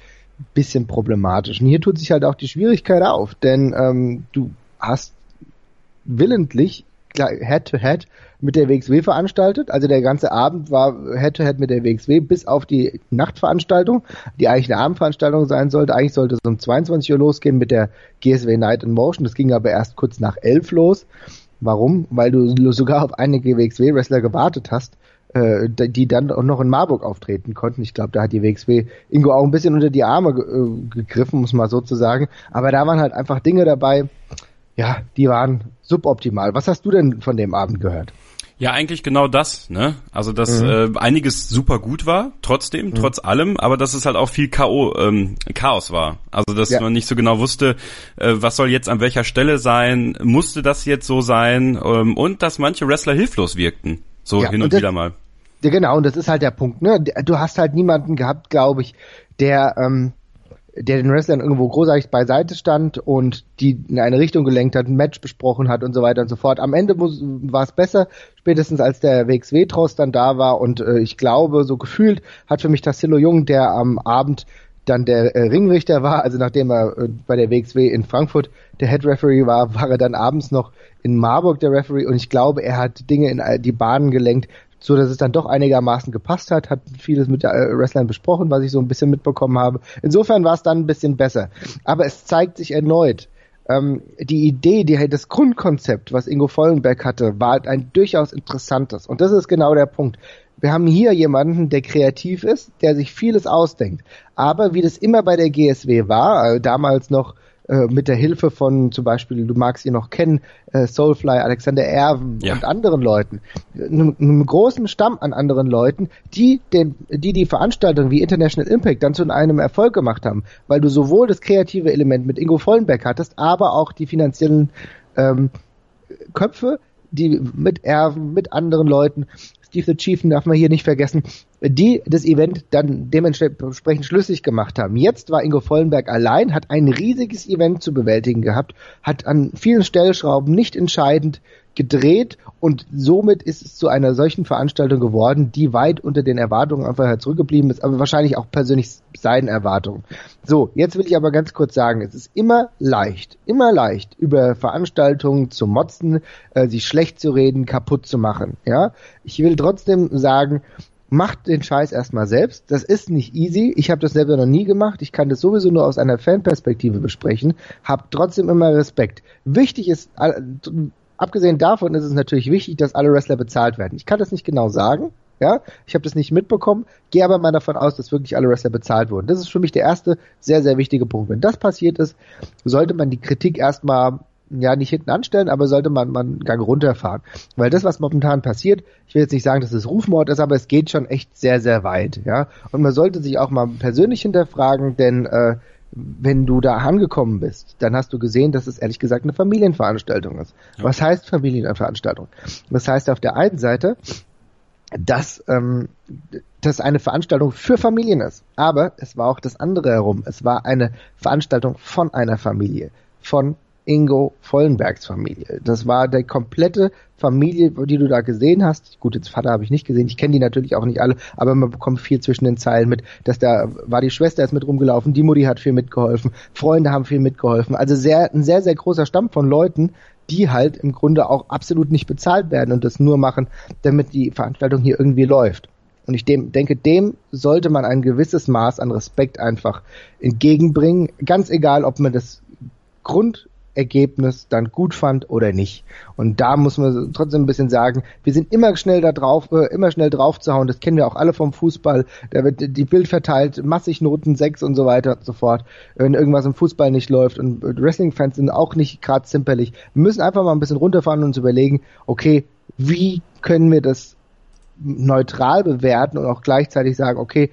bisschen problematisch. Und hier tut sich halt auch die Schwierigkeit auf, denn ähm, du hast willentlich Head-to-Head mit der WXW veranstaltet. Also der ganze Abend war Head-to-Head -head mit der WXW bis auf die Nachtveranstaltung, die eigentlich eine Abendveranstaltung sein sollte. Eigentlich sollte es um 22 Uhr losgehen mit der GSW Night in Motion. Das ging aber erst kurz nach 11 los. Warum? Weil du sogar auf einige WXW-Wrestler gewartet hast. äh, die dann auch noch in Marburg auftreten konnten. Ich glaube, da hat die WXW Ingo auch ein bisschen unter die Arme äh, gegriffen, muss man so zu sagen. Aber da waren halt einfach Dinge dabei, ja, die waren suboptimal. Was hast du denn von dem Abend gehört? Ja, eigentlich genau das, ne? Also dass mhm. äh, einiges super gut war, trotzdem, mhm. trotz allem, aber dass es halt auch viel K.O., ähm, Chaos war. Also dass ja. man nicht so genau wusste, äh, was soll jetzt an welcher Stelle sein, musste das jetzt so sein ähm, und dass manche Wrestler hilflos wirkten. So ja, hin und, und das, wieder mal. Ja, genau, und das ist halt der Punkt, ne? Du hast halt niemanden gehabt, glaube ich, der ähm, der den Wrestlern irgendwo großartig beiseite stand und die in eine Richtung gelenkt hat, ein Match besprochen hat und so weiter und so fort. Am Ende war es besser, spätestens als der WXW-Tross dann da war und äh, ich glaube, so gefühlt hat für mich Tassilo Jung, der am Abend dann der äh, Ringrichter war, also nachdem er äh, bei der WXW in Frankfurt der Head Referee war, war er dann abends noch in Marburg der Referee und ich glaube, er hat Dinge in die Bahnen gelenkt, so dass es dann doch einigermaßen gepasst hat, hat vieles mit äh, Wrestlern besprochen, was ich so ein bisschen mitbekommen habe. Insofern war es dann ein bisschen besser. Aber es zeigt sich erneut, ähm, die Idee, die, das Grundkonzept, was Ingo Vollenberg hatte, war ein durchaus interessantes. Und das ist genau der Punkt. Wir haben hier jemanden, der kreativ ist, der sich vieles ausdenkt. Aber wie das immer bei der GSW war, äh, damals noch äh, mit der Hilfe von zum Beispiel, du magst ihn noch kennen, äh, Soulfly, Alexander Erben ja. und anderen Leuten, einem, einem großen Stamm an anderen Leuten, die den, die die Veranstaltung wie International Impact dann zu einem Erfolg gemacht haben, weil du sowohl das kreative Element mit Ingo Vollenbeck hattest, aber auch die finanziellen ähm, Köpfe, die mit Erben, mit anderen Leuten Steve the Chief darf man hier nicht vergessen, die das Event dann dementsprechend schlüssig gemacht haben. Jetzt war Ingo Vollenberg allein, hat ein riesiges Event zu bewältigen gehabt, hat an vielen Stellschrauben nicht entscheidend gedreht und somit ist es zu einer solchen Veranstaltung geworden, die weit unter den Erwartungen einfach zurückgeblieben ist, aber wahrscheinlich auch persönlich seinen Erwartungen. So, jetzt will ich aber ganz kurz sagen, es ist immer leicht, immer leicht, über Veranstaltungen zu motzen, äh, sie schlecht zu reden, kaputt zu machen. Ja, ich will trotzdem sagen, macht den Scheiß erstmal selbst. Das ist nicht easy. Ich habe das selber noch nie gemacht. Ich kann das sowieso nur aus einer Fanperspektive besprechen. Hab trotzdem immer Respekt. Wichtig ist, abgesehen davon ist es natürlich wichtig, dass alle Wrestler bezahlt werden. Ich kann das nicht genau sagen. Ja, ich habe das nicht mitbekommen, gehe aber mal davon aus, dass wirklich alle Wrestler bezahlt wurden. Das ist für mich der erste sehr, sehr wichtige Punkt. Wenn das passiert ist, sollte man die Kritik erstmal ja nicht hinten anstellen, aber sollte man mal einen Gang runterfahren. Weil das, was momentan passiert, ich will jetzt nicht sagen, dass es Rufmord ist, aber es geht schon echt sehr, sehr weit, ja. Und man sollte sich auch mal persönlich hinterfragen, denn äh, wenn du da angekommen bist, dann hast du gesehen, dass es ehrlich gesagt eine Familienveranstaltung ist. Ja. Was heißt Familienveranstaltung? Das heißt auf der einen Seite, dass ähm, das eine Veranstaltung für Familien ist. Aber es war auch das andere herum. Es war eine Veranstaltung von einer Familie, von Ingo Vollenbergs Familie. Das war der komplette Familie, die du da gesehen hast. Gut, jetzt Vater habe ich nicht gesehen, ich kenne die natürlich auch nicht alle, aber man bekommt viel zwischen den Zeilen mit, dass da war die Schwester ist mit rumgelaufen, die Mutti hat viel mitgeholfen, Freunde haben viel mitgeholfen. Also sehr, ein sehr, sehr großer Stamm von Leuten, die halt im Grunde auch absolut nicht bezahlt werden und das nur machen, damit die Veranstaltung hier irgendwie läuft. Und ich dem, denke, dem sollte man ein gewisses Maß an Respekt einfach entgegenbringen. Ganz egal, ob man das Grund, Ergebnis dann gut fand oder nicht. Und da muss man trotzdem ein bisschen sagen, wir sind immer schnell da drauf, äh, immer schnell drauf zu hauen. Das kennen wir auch alle vom Fußball. Da wird die Bild verteilt, massig Noten 6 und so weiter und so fort, wenn irgendwas im Fußball nicht läuft. Und Wrestling-Fans sind auch nicht gerade zimperlich. Wir müssen einfach mal ein bisschen runterfahren und uns überlegen, okay, wie können wir das neutral bewerten und auch gleichzeitig sagen, okay,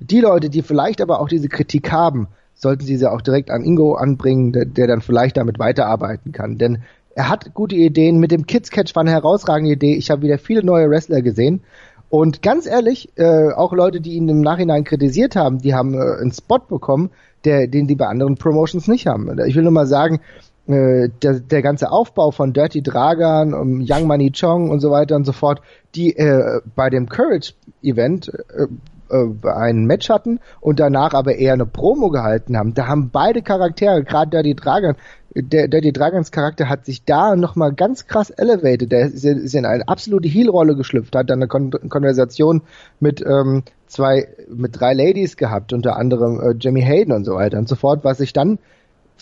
die Leute, die vielleicht aber auch diese Kritik haben, sollten Sie sie auch direkt an Ingo anbringen, der, der dann vielleicht damit weiterarbeiten kann. Denn er hat gute Ideen. Mit dem Kids Catch war eine herausragende Idee. Ich habe wieder viele neue Wrestler gesehen. Und ganz ehrlich, äh, auch Leute, die ihn im Nachhinein kritisiert haben, die haben äh, einen Spot bekommen, der, den die bei anderen Promotions nicht haben. Ich will nur mal sagen, äh, der, der ganze Aufbau von Dirty Dragan, um Young Money Chong und so weiter und so fort, die äh, bei dem Courage Event äh, äh, ein Match hatten und danach aber eher eine Promo gehalten haben. Da haben beide Charaktere, gerade Dirty Dragon, der Dirty Dragons Charakter hat sich da nochmal ganz krass elevated. Der ist, ist in eine absolute Heel-Rolle geschlüpft, hat dann eine Kon Konversation mit ähm, zwei, mit drei Ladies gehabt, unter anderem äh, Jamie Hayden und so weiter und so fort, was sich dann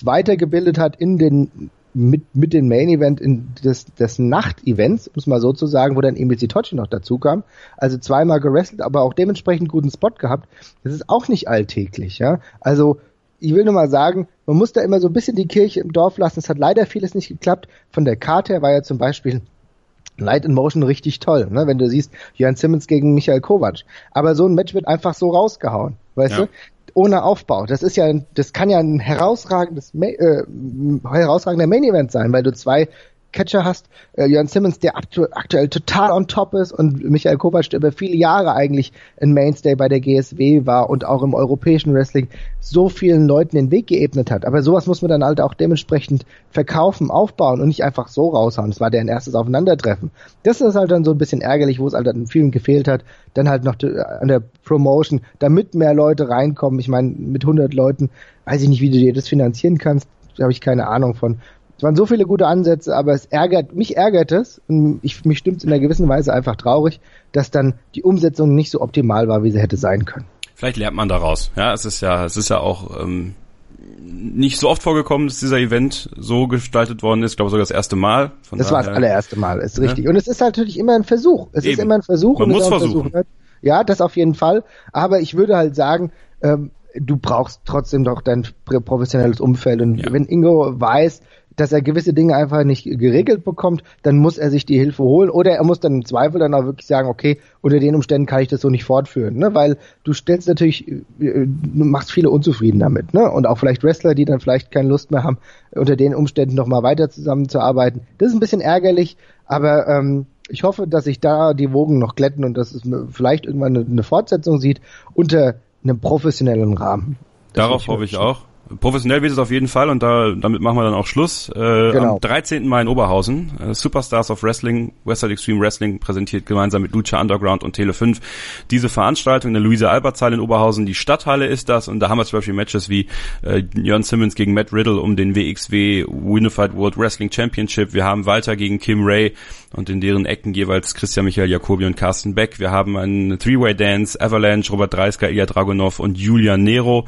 weitergebildet hat in den mit, mit dem Main Event in des, des Nacht-Events, muss man so zu sagen, wo dann Emil Sitochi noch dazu kam. Also zweimal gewrestelt, aber auch dementsprechend guten Spot gehabt. Das ist auch nicht alltäglich, ja. Also, ich will nur mal sagen, man muss da immer so ein bisschen die Kirche im Dorf lassen. Es hat leider vieles nicht geklappt. Von der Karte her war ja zum Beispiel Light in Motion richtig toll, ne? wenn du siehst, Jan Simmons gegen Michael Kovac. Aber so ein Match wird einfach so rausgehauen, weißt ja. du? Ohne Aufbau. Das ist ja, das kann ja ein herausragendes, äh, herausragender Main Event sein, weil du zwei Catcher hast, äh, Jörn Simmons, der aktu aktuell total on top ist und Michael Kovac, der über viele Jahre eigentlich ein Mainstay bei der GSW war und auch im europäischen Wrestling so vielen Leuten den Weg geebnet hat. Aber sowas muss man dann halt auch dementsprechend verkaufen, aufbauen und nicht einfach so raushauen. Das war deren erstes Aufeinandertreffen. Das ist halt dann so ein bisschen ärgerlich, wo es halt an vielen gefehlt hat. Dann halt noch an der Promotion, damit mehr Leute reinkommen. Ich meine, mit 100 Leuten weiß ich nicht, wie du dir das finanzieren kannst. Da habe ich keine Ahnung von. Es waren so viele gute Ansätze, aber es ärgert, mich ärgert es, und ich, mich stimmt es in einer gewissen Weise einfach traurig, dass dann die Umsetzung nicht so optimal war, wie sie hätte sein können. Vielleicht lernt man daraus. Ja, es ist ja, es ist ja auch ähm, nicht so oft vorgekommen, dass dieser Event so gestaltet worden ist. Ich glaube sogar das erste Mal. Von das war das allererste Mal, ist richtig. Ja. Und es ist natürlich immer ein Versuch. Es Eben. ist immer ein Versuch. Man muss versuchen. Versuch. Ja, das auf jeden Fall. Aber ich würde halt sagen, ähm, du brauchst trotzdem doch dein professionelles Umfeld. Und ja. wenn Ingo weiß, dass er gewisse Dinge einfach nicht geregelt bekommt, dann muss er sich die Hilfe holen oder er muss dann im Zweifel dann auch wirklich sagen, okay, unter den Umständen kann ich das so nicht fortführen, ne? weil du stellst natürlich, äh, du machst viele unzufrieden damit, ne? Und auch vielleicht Wrestler, die dann vielleicht keine Lust mehr haben, unter den Umständen nochmal weiter zusammenzuarbeiten. Das ist ein bisschen ärgerlich, aber ähm, ich hoffe, dass sich da die Wogen noch glätten und dass es vielleicht irgendwann eine, eine Fortsetzung sieht unter einem professionellen Rahmen. Das Darauf hoffe ich auch. Professionell wird es auf jeden Fall und da, damit machen wir dann auch Schluss. Äh, genau. Am 13. Mai in Oberhausen, äh, Superstars of Wrestling, Westside Extreme Wrestling präsentiert gemeinsam mit Lucha Underground und Tele 5 diese Veranstaltung in der Luise-Albert-Zahl in Oberhausen. Die Stadthalle ist das und da haben wir zum Beispiel Matches wie äh, Jörn Simmons gegen Matt Riddle um den WXW Unified World Wrestling Championship. Wir haben Walter gegen Kim Ray und in deren Ecken jeweils Christian Michael Jacobi und Carsten Beck. Wir haben einen Three-Way Dance, Avalanche, Robert Dreisker, Ilya Dragunov und Julian Nero.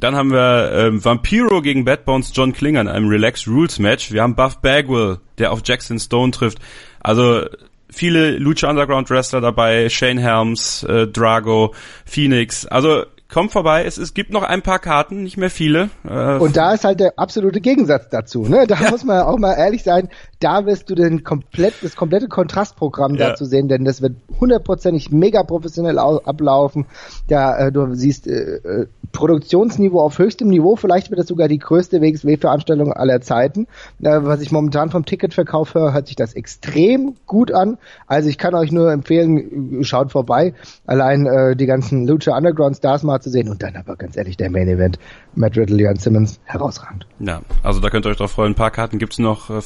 Dann haben wir ähm, Vampiro gegen Bad Bones John Klinger in einem Relax Rules Match. Wir haben Buff Bagwell, der auf Jackson Stone trifft. Also viele Lucha Underground Wrestler dabei, Shane Helms, äh, Drago, Phoenix. Also kommt vorbei, es, es gibt noch ein paar Karten, nicht mehr viele. Äh, und da ist halt der absolute Gegensatz dazu. Ne? Da ja. muss man auch mal ehrlich sein, da wirst du den komplett, das komplette Kontrastprogramm ja. dazu sehen, denn das wird hundertprozentig mega professionell ablaufen. Da äh, du siehst äh, äh, Produktionsniveau auf höchstem Niveau, vielleicht wird das sogar die größte WXW-Veranstaltung aller Zeiten. Äh, was ich momentan vom Ticketverkauf höre, hört sich das extrem gut an. Also ich kann euch nur empfehlen, schaut vorbei. Allein äh, die ganzen Lucha Underground Stars mal zu sehen und dann aber ganz ehrlich der Main Event, Matt Riddle, Jan Simmons, herausragend. Ja, also da könnt ihr euch drauf freuen. Ein paar Karten gibt's noch, äh,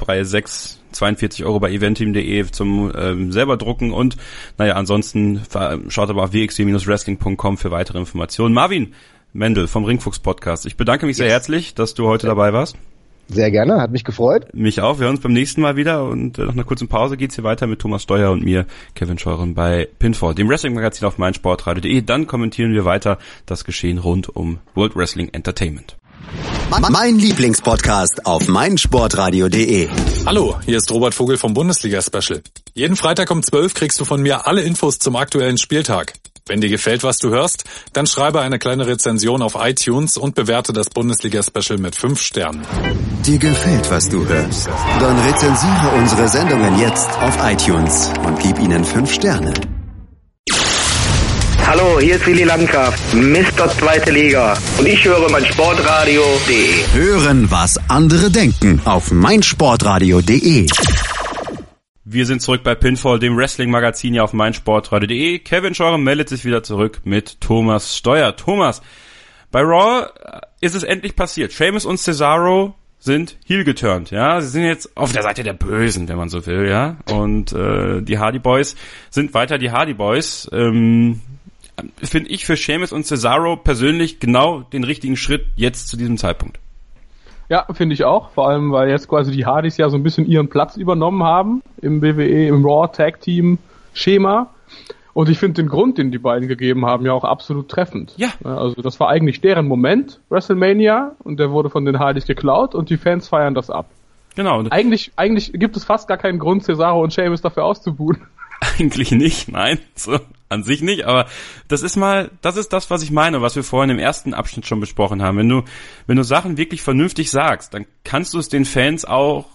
freie Platzwallerreihe 6, 42 Euro bei eventeam.de zum ähm, selber drucken und naja, ansonsten schaut aber auf wxw-wrestling.com für weitere Informationen. Marvin Mendel vom Ringfuchs Podcast. Ich bedanke mich yes. sehr herzlich, dass du heute dabei warst. Sehr gerne, hat mich gefreut. Mich auch. Wir hören uns beim nächsten Mal wieder und äh, nach einer kurzen Pause geht's hier weiter mit Thomas Steuer und mir, Kevin Scheuren, bei Pinfall, dem Wrestling-Magazin auf meinsportradio.de. Dann kommentieren wir weiter das Geschehen rund um World Wrestling Entertainment. Mein Lieblingspodcast auf meinsportradio.de. Hallo, hier ist Robert Vogel vom Bundesliga Special. Jeden Freitag um 12 kriegst du von mir alle Infos zum aktuellen Spieltag. Wenn dir gefällt, was du hörst, dann schreibe eine kleine Rezension auf iTunes und bewerte das Bundesliga-Special mit 5 Sternen. Dir gefällt, was du hörst? Dann rezensiere unsere Sendungen jetzt auf iTunes und gib ihnen 5 Sterne. Hallo, hier ist Willi Landgraf, Mr. Zweite Liga. Und ich höre mein Sportradio.de. Hören, was andere denken auf meinsportradio.de. Wir sind zurück bei Pinfall, dem Wrestling-Magazin hier auf meinsportradio.de. Kevin Scheurer meldet sich wieder zurück mit Thomas Steuer. Thomas, bei Raw ist es endlich passiert. Seamus und Cesaro sind heel geturnt, ja. Sie sind jetzt auf der Seite der Bösen, wenn man so will, ja. Und äh, die Hardy Boys sind weiter die Hardy Boys. Ähm, Finde ich für Seamus und Cesaro persönlich genau den richtigen Schritt jetzt zu diesem Zeitpunkt. Ja, finde ich auch. Vor allem, weil jetzt quasi die Hardys ja so ein bisschen ihren Platz übernommen haben im WWE, im Raw Tag Team Schema. Und ich finde den Grund, den die beiden gegeben haben, ja auch absolut treffend. Ja. Also das war eigentlich deren Moment, WrestleMania, und der wurde von den Hardys geklaut und die Fans feiern das ab. Genau. Eigentlich, eigentlich gibt es fast gar keinen Grund, Cesaro und Sheamus dafür auszubuhen. [LAUGHS] Eigentlich nicht, nein, so an sich nicht, aber das ist mal, das ist das, was ich meine, was wir vorhin im ersten Abschnitt schon besprochen haben. Wenn du, wenn du Sachen wirklich vernünftig sagst, dann kannst du es den Fans auch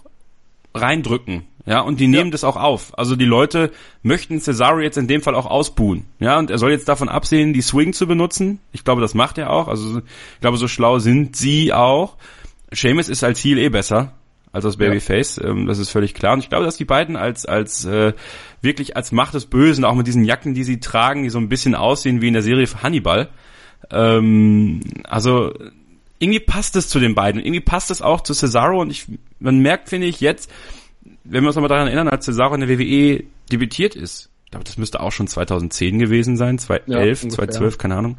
reindrücken, ja, und die nehmen das auch auf. Also die Leute möchten Cesaro jetzt in dem Fall auch ausbuhen, ja, und er soll jetzt davon absehen, die Swing zu benutzen. Ich glaube, das macht er auch. Also ich glaube, so schlau sind sie auch. Seamus ist als Heel eh besser als als Babyface, ähm, das ist völlig klar. Und ich glaube, dass die beiden als als äh, wirklich als Macht des Bösen, auch mit diesen Jacken, die sie tragen, die so ein bisschen aussehen wie in der Serie Hannibal. Ähm, also irgendwie passt es zu den beiden. Irgendwie passt es auch zu Cesaro und ich, man merkt, finde ich, jetzt, wenn wir uns nochmal daran erinnern, als Cesaro in der WWE debütiert ist, ich glaube, das müsste auch schon 2010 gewesen sein, 2011, Ja, 2012, keine Ahnung.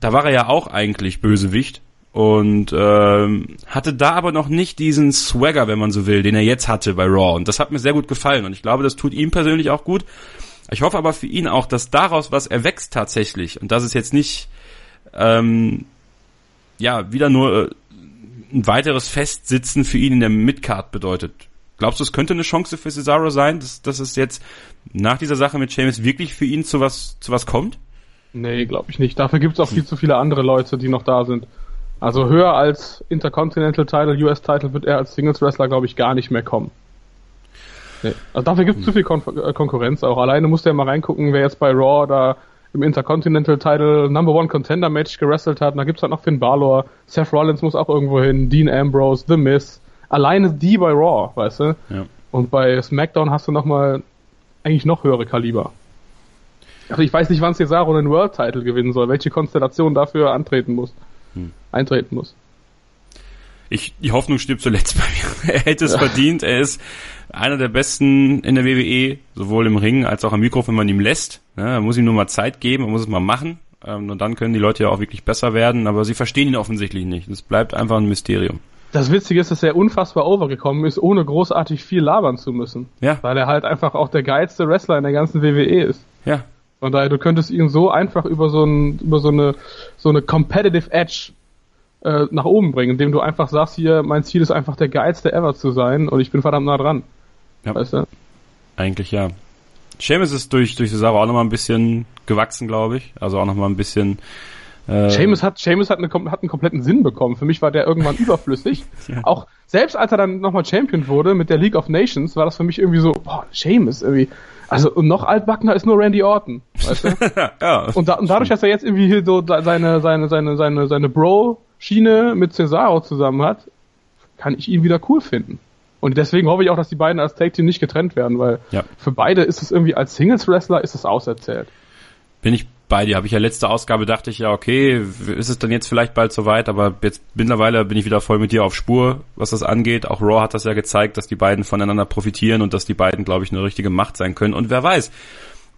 Da war er ja auch eigentlich Bösewicht und ähm, hatte da aber noch nicht diesen Swagger, wenn man so will, den er jetzt hatte bei Raw. Und das hat mir sehr gut gefallen und ich glaube, das tut ihm persönlich auch gut. Ich hoffe aber für ihn auch, dass daraus was erwächst tatsächlich und dass es jetzt nicht ähm, ja wieder nur äh, ein weiteres Festsitzen für ihn in der Midcard bedeutet. Glaubst du, es könnte eine Chance für Cesaro sein, dass, dass es jetzt nach dieser Sache mit Sheamus wirklich für ihn zu was zu was kommt? Nee, glaube ich nicht. Dafür gibt es auch viel zu viele andere Leute, die noch da sind. Also höher als Intercontinental Title, US Title wird er als Singles Wrestler, glaube ich, gar nicht mehr kommen. Nee. Also dafür gibt es zu viel Kon äh, Konkurrenz auch. Alleine musst du ja mal reingucken, wer jetzt bei Raw da im Intercontinental Title Number One Contender Match gewrestelt hat. Und da gibt's halt noch Finn Balor, Seth Rollins muss auch irgendwo hin, Dean Ambrose, The Miz. Alleine die bei Raw, weißt du? Ja. Und bei SmackDown hast du nochmal eigentlich noch höhere Kaliber. Also ich weiß nicht, wann Cesaro einen World Title gewinnen soll, welche Konstellation dafür antreten muss. Eintreten muss. Ich, die Hoffnung stirbt zuletzt bei mir. [LAUGHS] Er hätte es verdient. Er ist einer der besten in der WWE, sowohl im Ring als auch am Mikro, wenn man ihm lässt. Ja, man muss ihm nur mal Zeit geben, man muss es mal machen. Ähm, und dann können die Leute ja auch wirklich besser werden. Aber sie verstehen ihn offensichtlich nicht. Es bleibt einfach ein Mysterium. Das Witzige ist, dass er unfassbar overgekommen ist, ohne großartig viel labern zu müssen. Ja. Weil er halt einfach auch der geilste Wrestler in der ganzen WWE ist. Ja. Von daher, du könntest ihn so einfach über so, ein, über so eine, so eine Competitive Edge äh, nach oben bringen, indem du einfach sagst, hier, mein Ziel ist einfach der geilste ever zu sein und ich bin verdammt nah dran. Ja. Weißt du? Eigentlich ja. Sheamus ist durch, durch Cesaro auch nochmal ein bisschen gewachsen, glaube ich. Also auch nochmal ein bisschen. Äh, Seamus hat, Seamus hat, eine, hat einen kompletten Sinn bekommen. Für mich war der irgendwann [LAUGHS] überflüssig. Ja. Auch selbst als er dann nochmal Champion wurde mit der League of Nations, war das für mich irgendwie so, boah, Seamus irgendwie. Also und noch altbackener ist nur Randy Orton, weißt du? [LAUGHS] ja. Und, da, und dadurch, dass er jetzt irgendwie hier so seine, seine, seine, seine, seine Bro-Schiene mit Cesaro zusammen hat, kann ich ihn wieder cool finden. Und deswegen hoffe ich auch, dass die beiden als Tag-Team nicht getrennt werden, weil Ja. für beide ist es irgendwie als Singles-Wrestler ist es auserzählt. bin ich bei dir. Habe ich ja letzte Ausgabe dachte ich ja, okay, ist es dann jetzt vielleicht bald soweit, aber jetzt mittlerweile bin ich wieder voll mit dir auf Spur, was das angeht. Auch Raw hat das ja gezeigt, dass die beiden voneinander profitieren und dass die beiden, glaube ich, eine richtige Macht sein können. Und wer weiß,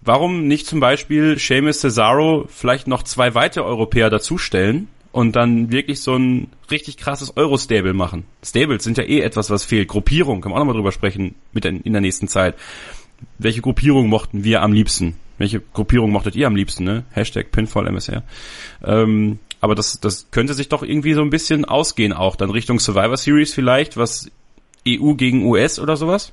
warum nicht zum Beispiel Sheamus Cesaro vielleicht noch zwei weitere Europäer dazustellen und dann wirklich so ein richtig krasses Euro-Stable machen. Stables sind ja eh etwas, was fehlt. Gruppierung, können wir auch nochmal drüber sprechen mit der, in der nächsten Zeit. Welche Gruppierung mochten wir am liebsten? Welche Gruppierung mochtet ihr am liebsten, ne? Hashtag Pinfall MSR. Ähm, aber das, das könnte sich doch irgendwie so ein bisschen ausgehen auch, dann Richtung Survivor Series vielleicht, was EU gegen US oder sowas?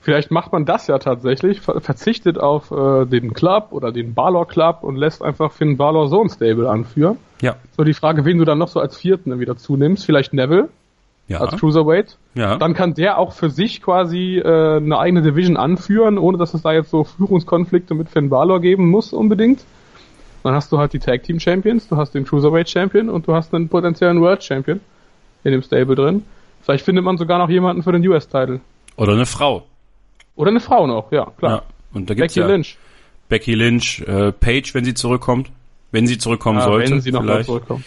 Vielleicht macht man das ja tatsächlich, ver verzichtet auf äh, den Club oder den Balor Club und lässt einfach Finn Balor so ein Stable anführen. Ja. So die Frage, wen du dann noch so als Vierten wieder zunimmst, vielleicht Neville Ja. als Cruiserweight. ja. Dann kann der auch für sich quasi äh, eine eigene Division anführen, ohne dass es da jetzt so Führungskonflikte mit Finn Balor geben muss unbedingt. Dann hast du halt die Tag Team Champions, du hast den Cruiserweight Champion und du hast einen potenziellen World Champion in dem Stable drin. Vielleicht findet man sogar noch jemanden für den US-Title. Oder eine Frau. Oder eine Frau noch, ja, klar. Ja. Und da gibt's Becky ja Lynch. Becky Lynch, äh, Paige, wenn sie zurückkommt. Wenn sie zurückkommen Ah, sollte. wenn sie noch mal vielleicht. zurückkommt.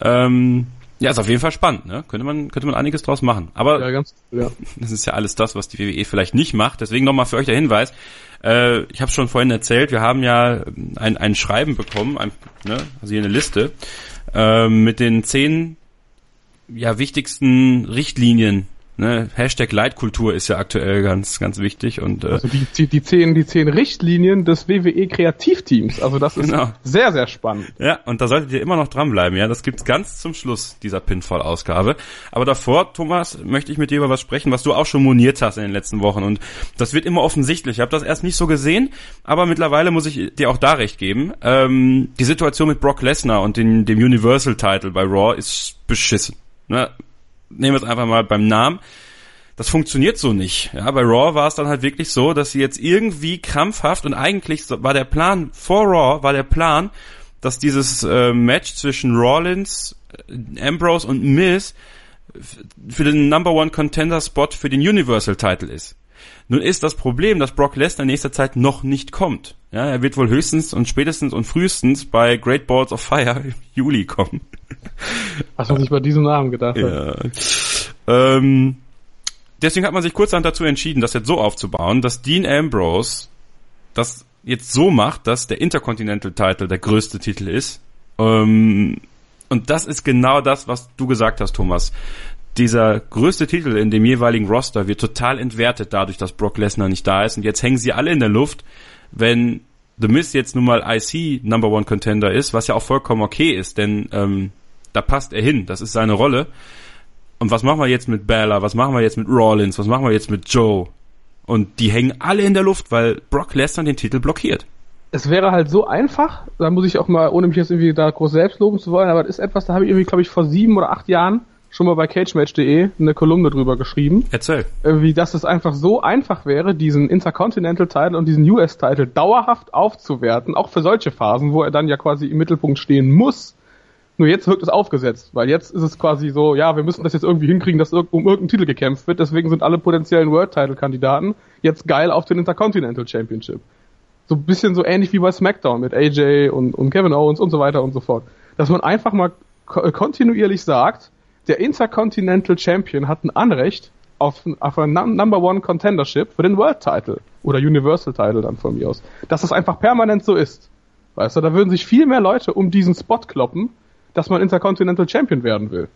Ähm, ja, ist auf jeden Fall spannend, ne? Könnte man, könnte man einiges draus machen. Aber Ja, ganz, ja. [LAUGHS] das ist ja alles das, was die WWE vielleicht nicht macht. Deswegen nochmal für euch der Hinweis. Äh, ich habe schon vorhin erzählt, wir haben ja ein, ein Schreiben bekommen, ein, ne, also hier eine Liste, äh, mit den zehn ja, wichtigsten Richtlinien Ne? Hashtag Leitkultur ist ja aktuell ganz, ganz wichtig und äh, Also die, die, zehn, die zehn Richtlinien des WWE Kreativteams. Also das ist Genau. sehr, sehr spannend. Ja, und da solltet ihr immer noch dranbleiben, ja. Das gibt's ganz zum Schluss dieser Pinfall-Ausgabe. Aber davor, Thomas, möchte ich mit dir über was sprechen, was du auch schon moniert hast in den letzten Wochen. Und das wird immer offensichtlich. Ich habe das erst nicht so gesehen, aber mittlerweile muss ich dir auch da recht geben. Ähm, die Situation mit Brock Lesnar und den, dem Universal-Title bei Raw ist beschissen. Ne? Nehmen wir es einfach mal beim Namen. Das funktioniert so nicht. Ja, bei Raw war es dann halt wirklich so, dass sie jetzt irgendwie krampfhaft und eigentlich war der Plan vor Raw war der Plan, dass dieses äh, Match zwischen Rollins, äh, Ambrose und Miz für den Number One Contender Spot für den Universal Title ist. Nun ist das Problem, dass Brock Lesnar in nächster Zeit noch nicht kommt. Ja, er wird wohl höchstens und spätestens und frühestens bei Great Balls of Fire [LAUGHS] im Juli kommen. Was man sich bei diesem Namen gedacht hat. Ja. Ähm, deswegen hat man sich kurzerhand dazu entschieden, das jetzt so aufzubauen, dass Dean Ambrose das jetzt so macht, dass der Intercontinental Title der größte Titel ist. Ähm, und das ist genau das, was du gesagt hast, Thomas. Dieser größte Titel in dem jeweiligen Roster wird total entwertet dadurch, dass Brock Lesnar nicht da ist. Und jetzt hängen sie alle in der Luft, wenn The Miz jetzt nun mal IC Number One Contender ist, was ja auch vollkommen okay ist, denn ähm, da passt er hin, das ist seine Rolle. Und was machen wir jetzt mit Bella? Was machen wir jetzt mit Rollins? Was machen wir jetzt mit Joe? Und die hängen alle in der Luft, weil Brock Lesnar den Titel blockiert. Es wäre halt so einfach, da muss ich auch mal, ohne mich jetzt irgendwie da groß selbst loben zu wollen, aber das ist etwas, da habe ich irgendwie, glaube ich, vor sieben oder acht Jahren schon mal bei cagematch.de eine Kolumne drüber geschrieben. Erzähl. irgendwie, dass es einfach so einfach wäre, diesen Intercontinental Title und diesen US Title dauerhaft aufzuwerten, auch für solche Phasen, wo er dann ja quasi im Mittelpunkt stehen muss. Nur jetzt wirkt es aufgesetzt, weil jetzt ist es quasi so, ja, wir müssen das jetzt irgendwie hinkriegen, dass um irgendeinen Titel gekämpft wird, deswegen sind alle potenziellen World Title Kandidaten jetzt geil auf den Intercontinental Championship. So ein bisschen so ähnlich wie bei SmackDown mit AJ und, und Kevin Owens und so weiter und so fort. Dass man einfach mal ko- kontinuierlich sagt, der Intercontinental Champion hat ein Anrecht auf, auf ein Num- Number One Contendership für den World Title oder Universal Title dann von mir aus. Dass das einfach permanent so ist. Weißt du, da würden sich viel mehr Leute um diesen Spot kloppen, dass man Intercontinental Champion werden will.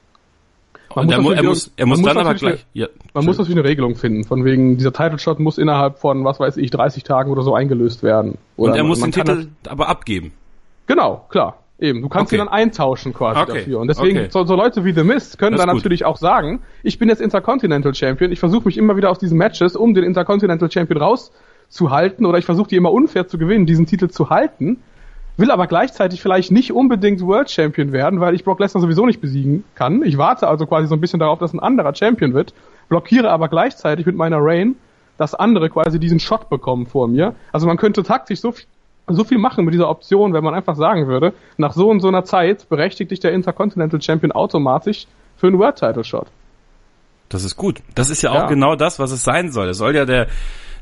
Man Und er, mu er muss, er muss man dann aber natürlich gleich. Ja, Man muss natürlich eine Regelung finden, von wegen, dieser Title Shot muss innerhalb von, was weiß ich, 30 Tagen oder so eingelöst werden. Oder und er man- muss man den Titel aber abgeben. Genau, klar. Eben. Du kannst Okay. ihn dann eintauschen quasi Okay. dafür. Und deswegen, Okay. so, so Leute wie The Mist können Das dann gut. natürlich auch sagen, ich bin jetzt Intercontinental Champion, ich versuche mich immer wieder aus diesen Matches, um den Intercontinental Champion rauszuhalten, oder ich versuche die immer unfair zu gewinnen, diesen Titel zu halten, will aber gleichzeitig vielleicht nicht unbedingt World Champion werden, weil ich Brock Lesnar sowieso nicht besiegen kann. Ich warte also quasi so ein bisschen darauf, dass ein anderer Champion wird, blockiere aber gleichzeitig mit meiner Reign, dass andere quasi diesen Shot bekommen vor mir. Also man könnte taktisch so viel so viel machen mit dieser Option, wenn man einfach sagen würde, nach so und so einer Zeit berechtigt dich der Intercontinental Champion automatisch für einen World Title Shot. Das ist gut. Das ist ja auch Ja. genau das, was es sein soll. Das soll ja der,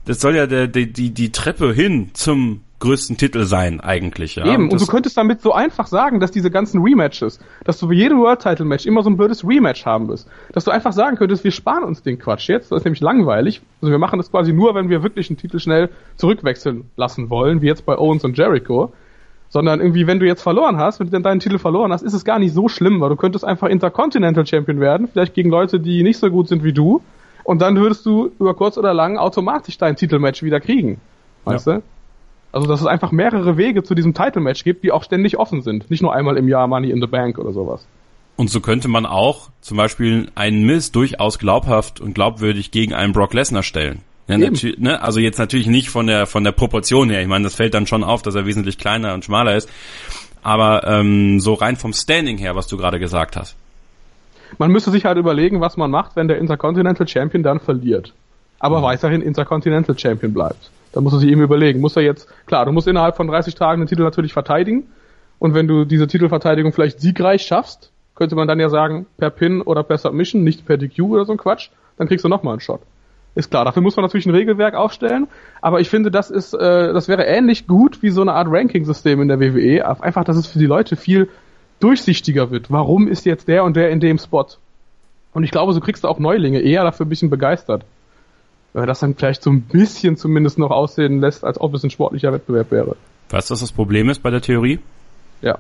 das soll ja der, die, die, die Treppe hin zum größten Titel sein, eigentlich, ja. Eben, und das, du könntest damit so einfach sagen, dass diese ganzen Rematches, dass du für jedem World Title Match immer so ein blödes Rematch haben wirst. Dass du einfach sagen könntest, wir sparen uns den Quatsch jetzt, das ist nämlich langweilig. Also wir machen das quasi nur, wenn wir wirklich einen Titel schnell zurückwechseln lassen wollen, wie jetzt bei Owens und Jericho. Sondern irgendwie, wenn du jetzt verloren hast, wenn du dann deinen Titel verloren hast, ist es gar nicht so schlimm, weil du könntest einfach Intercontinental Champion werden, vielleicht gegen Leute, die nicht so gut sind wie du. Und dann würdest du über kurz oder lang automatisch dein Titelmatch wieder kriegen. Weißt du? Also, dass es einfach mehrere Wege zu diesem Title-Match gibt, die auch ständig offen sind. Nicht nur einmal im Jahr Money in the Bank oder sowas. und so könnte man auch zum Beispiel einen Miss durchaus glaubhaft und glaubwürdig gegen einen Brock Lesnar stellen. Ja, ne? Also jetzt natürlich nicht von der von der Proportion her. Ich meine, das fällt dann schon auf, dass er wesentlich kleiner und schmaler ist. Aber ähm, so rein vom Standing her, was du gerade gesagt hast. Man müsste sich halt überlegen, was man macht, wenn der Intercontinental Champion dann verliert. Aber weiterhin Intercontinental Champion bleibt. Da muss er sich eben überlegen, muss er jetzt, klar, du musst innerhalb von 30 Tagen den Titel natürlich verteidigen. Und wenn du diese Titelverteidigung vielleicht siegreich schaffst, könnte man dann ja sagen, per Pin oder per Submission, nicht per DQ oder so ein Quatsch, dann kriegst du nochmal einen Shot. Ist klar, dafür muss man natürlich ein Regelwerk aufstellen, aber ich finde, das ist, äh, das wäre ähnlich gut wie so eine Art Ranking-System in der WWE. Einfach, dass es für die Leute viel durchsichtiger wird. Warum ist jetzt der und der in dem Spot? Und ich glaube, so kriegst du auch Neulinge eher dafür ein bisschen begeistert. Weil das dann vielleicht so ein bisschen zumindest noch aussehen lässt, als ob es ein sportlicher Wettbewerb wäre. Weißt du, was das Problem ist bei der Theorie? Ja,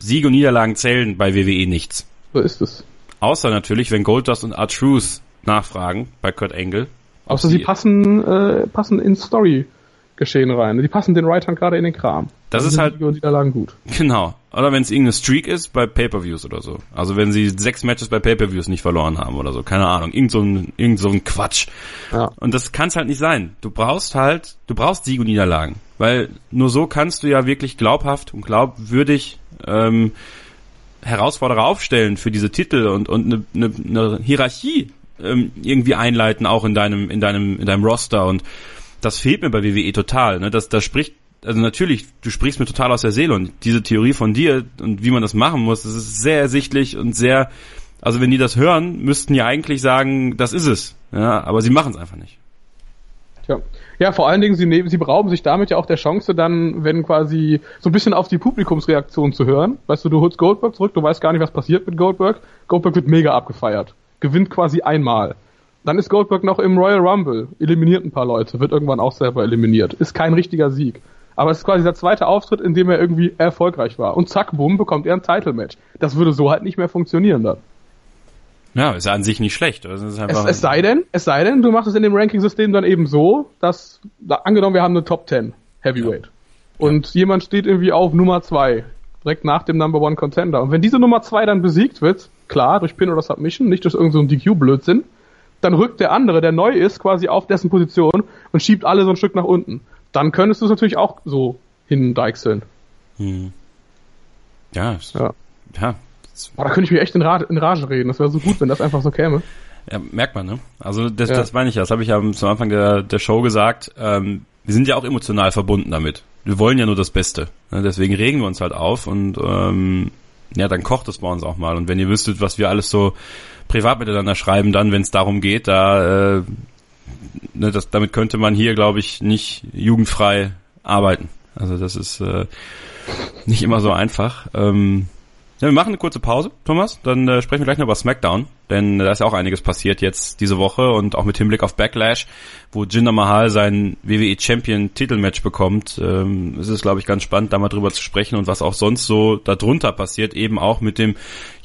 Siege und Niederlagen zählen bei WWE nichts. so ist es. Außer natürlich, wenn Goldust und R-Truth nachfragen bei Kurt Angle. Außer sie passen, äh, passen ins Story-Geschehen rein. Die passen den Writern gerade in den Kram. Das Dann ist halt- Siege und Niederlagen gut. [LAUGHS] Genau. Oder wenn es irgendeine Streak ist bei Pay-Per-Views oder so. Also wenn sie sechs Matches bei Pay-Per-Views nicht verloren haben oder so. Keine Ahnung. Irgend so ein, irgend so ein Quatsch. Ja. Und das kann es halt nicht sein. Du brauchst halt, du brauchst Sieg und Niederlagen. Weil nur so kannst du ja wirklich glaubhaft und glaubwürdig ähm, Herausforderer aufstellen für diese Titel und, und eine, eine, eine Hierarchie ähm, irgendwie einleiten, auch in deinem, in deinem, in deinem Roster. Und das fehlt mir bei WWE total. Ne? Das, das spricht, also natürlich, du sprichst mir total aus der Seele und diese Theorie von dir und wie man das machen muss, das ist sehr ersichtlich und sehr, also wenn die das hören, müssten die eigentlich sagen, das ist es. Ja, aber sie machen es einfach nicht. Tja. Ja, vor allen Dingen, sie, nehmen, sie berauben sich damit ja auch der Chance, dann, wenn quasi so ein bisschen auf die Publikumsreaktion zu hören. Weißt du, du holst Goldberg zurück, du weißt gar nicht, was passiert mit Goldberg. Goldberg wird mega abgefeiert. Gewinnt quasi einmal. Dann ist Goldberg noch im Royal Rumble, eliminiert ein paar Leute, wird irgendwann auch selber eliminiert. Ist kein richtiger Sieg. Aber es ist quasi der zweite Auftritt, in dem er irgendwie erfolgreich war. Und zack, bumm, bekommt er ein Title-Match. Das würde so halt nicht mehr funktionieren dann. Ja, ist ja an sich nicht schlecht. Es Es, es sei denn, es sei denn, du machst es in dem Ranking-System dann eben so, dass, da, angenommen, wir haben eine Top 10 Heavyweight. Und jemand steht irgendwie auf Nummer 2, direkt nach dem Number One Contender. Und wenn diese Nummer 2 dann besiegt wird, klar, durch Pin oder Submission, nicht durch irgendeinen so DQ-Blödsinn, dann rückt der andere, der neu ist, quasi auf dessen Position und schiebt alle so ein Stück nach unten. Dann könntest du es natürlich auch so hindeichseln. hm. ja, Ja. ja, Boah, da könnte ich mir echt in, Ra in Rage reden. Das wäre so gut, wenn das einfach so käme. Ja, merkt man, ne? Also das, Ja. das meine ich ja. Das habe ich ja zum Anfang der, der Show gesagt. Ähm, wir sind ja auch emotional verbunden damit. Wir wollen ja nur das Beste. Ne? Deswegen regen wir uns halt auf und ähm, ja, dann kocht es bei uns auch mal. Und wenn ihr wüsstet, was wir alles so privat miteinander schreiben, dann, wenn es darum geht, da äh, ne, das, damit könnte man hier, glaube ich, nicht jugendfrei arbeiten. Also das ist äh, nicht immer so einfach. Ähm, ja, wir machen eine kurze Pause, Thomas. Dann äh, sprechen wir gleich noch über SmackDown, denn äh, da ist ja auch einiges passiert jetzt diese Woche und auch mit Hinblick auf Backlash, wo Jinder Mahal sein WWE Champion Titelmatch bekommt. Ähm, es ist, glaube ich, ganz spannend, da mal drüber zu sprechen und was auch sonst so darunter passiert, eben auch mit dem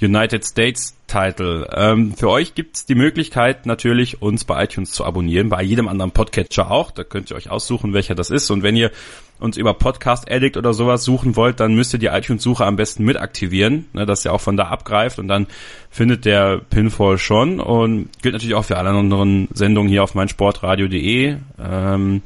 United States Title. Ähm, für euch gibt's die Möglichkeit natürlich, uns bei iTunes zu abonnieren, bei jedem anderen Podcatcher auch. Da könnt ihr euch aussuchen, welcher das ist. Und wenn ihr uns über Podcast Addict oder sowas suchen wollt, dann müsst ihr die iTunes-Suche am besten mit aktivieren, ne, dass ihr auch von da abgreift und dann findet der Pinfall schon und gilt natürlich auch für alle anderen Sendungen hier auf meinsportradio.de. Ähm,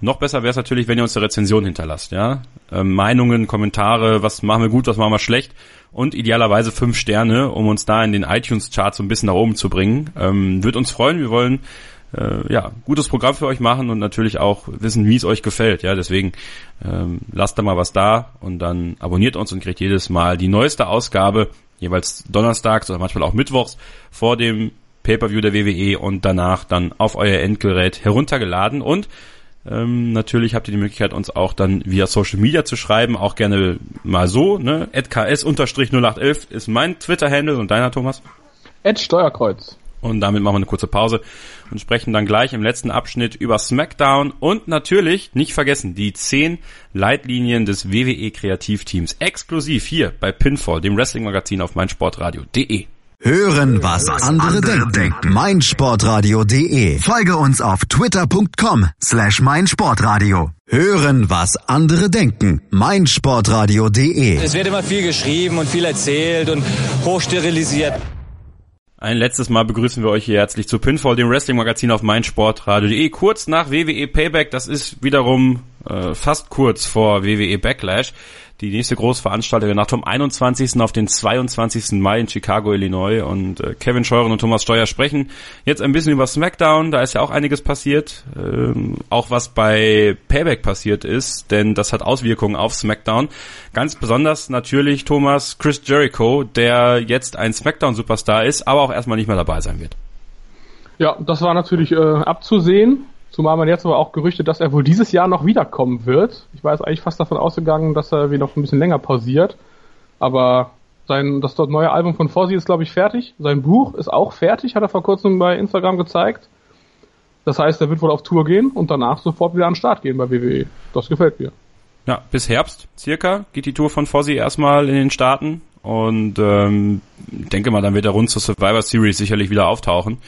noch besser wäre es natürlich, wenn ihr uns eine Rezension hinterlasst, ja. Ähm, Meinungen, Kommentare, was machen wir gut, was machen wir schlecht und idealerweise fünf Sterne, um uns da in den iTunes-Charts so ein bisschen nach oben zu bringen. Ähm, Wird uns freuen, wir wollen äh, ja, gutes Programm für euch machen und natürlich auch wissen, wie es euch gefällt. Ja, deswegen ähm, lasst da mal was da und dann abonniert uns und kriegt jedes Mal die neueste Ausgabe, jeweils donnerstags oder manchmal auch mittwochs vor dem Pay-per-View der WWE und danach dann auf euer Endgerät heruntergeladen und ähm, natürlich habt ihr die Möglichkeit, uns auch dann via Social Media zu schreiben, auch gerne mal so, ne? @ks_0811 ist mein Twitter-Handle und deiner, Thomas. Steuerkreuz. Und damit machen wir eine kurze Pause und sprechen dann gleich im letzten Abschnitt über SmackDown und natürlich, nicht vergessen, die 10 Leitlinien des WWE Kreativteams. Exklusiv hier bei Pinfall, dem Wrestling-Magazin auf meinsportradio.de. Hören, was andere denken. meinsportradio.de. Folge uns auf twitter.com slash meinsportradio. Hören, was andere denken. meinsportradio.de. Es wird immer viel geschrieben und viel erzählt und hochsterilisiert. Ein letztes Mal begrüßen wir euch hier herzlich zu Pinfall, dem Wrestling-Magazin auf meinsportradio.de. Kurz nach WWE Payback, das ist wiederum äh, fast kurz vor WWE Backlash. Die nächste Großveranstaltung nach vom 21. auf den 22. Mai in Chicago, Illinois. Und äh, Kevin Scheuren und Thomas Steuer sprechen jetzt ein bisschen über SmackDown. Da ist ja auch einiges passiert. Ähm, auch was bei Payback passiert ist, denn das hat Auswirkungen auf SmackDown. Ganz besonders natürlich Thomas Chris Jericho, der jetzt ein SmackDown-Superstar ist, aber auch erstmal nicht mehr dabei sein wird. Ja, das war natürlich äh, abzusehen. Zumal man jetzt aber auch gerüchtet, dass er wohl dieses Jahr noch wiederkommen wird. Ich war jetzt eigentlich fast davon ausgegangen, dass er wie noch ein bisschen länger pausiert. Aber sein, das dort neue Album von Fozzy ist, glaube ich, fertig. Sein Buch ist auch fertig, hat er vor kurzem bei Instagram gezeigt. Das heißt, er wird wohl auf Tour gehen und danach sofort wieder an den Start gehen bei WWE. Das gefällt mir. Ja, bis Herbst circa geht die Tour von Fozzy erstmal in den Staaten und ähm, denke mal, dann wird er rund zur Survivor Series sicherlich wieder auftauchen.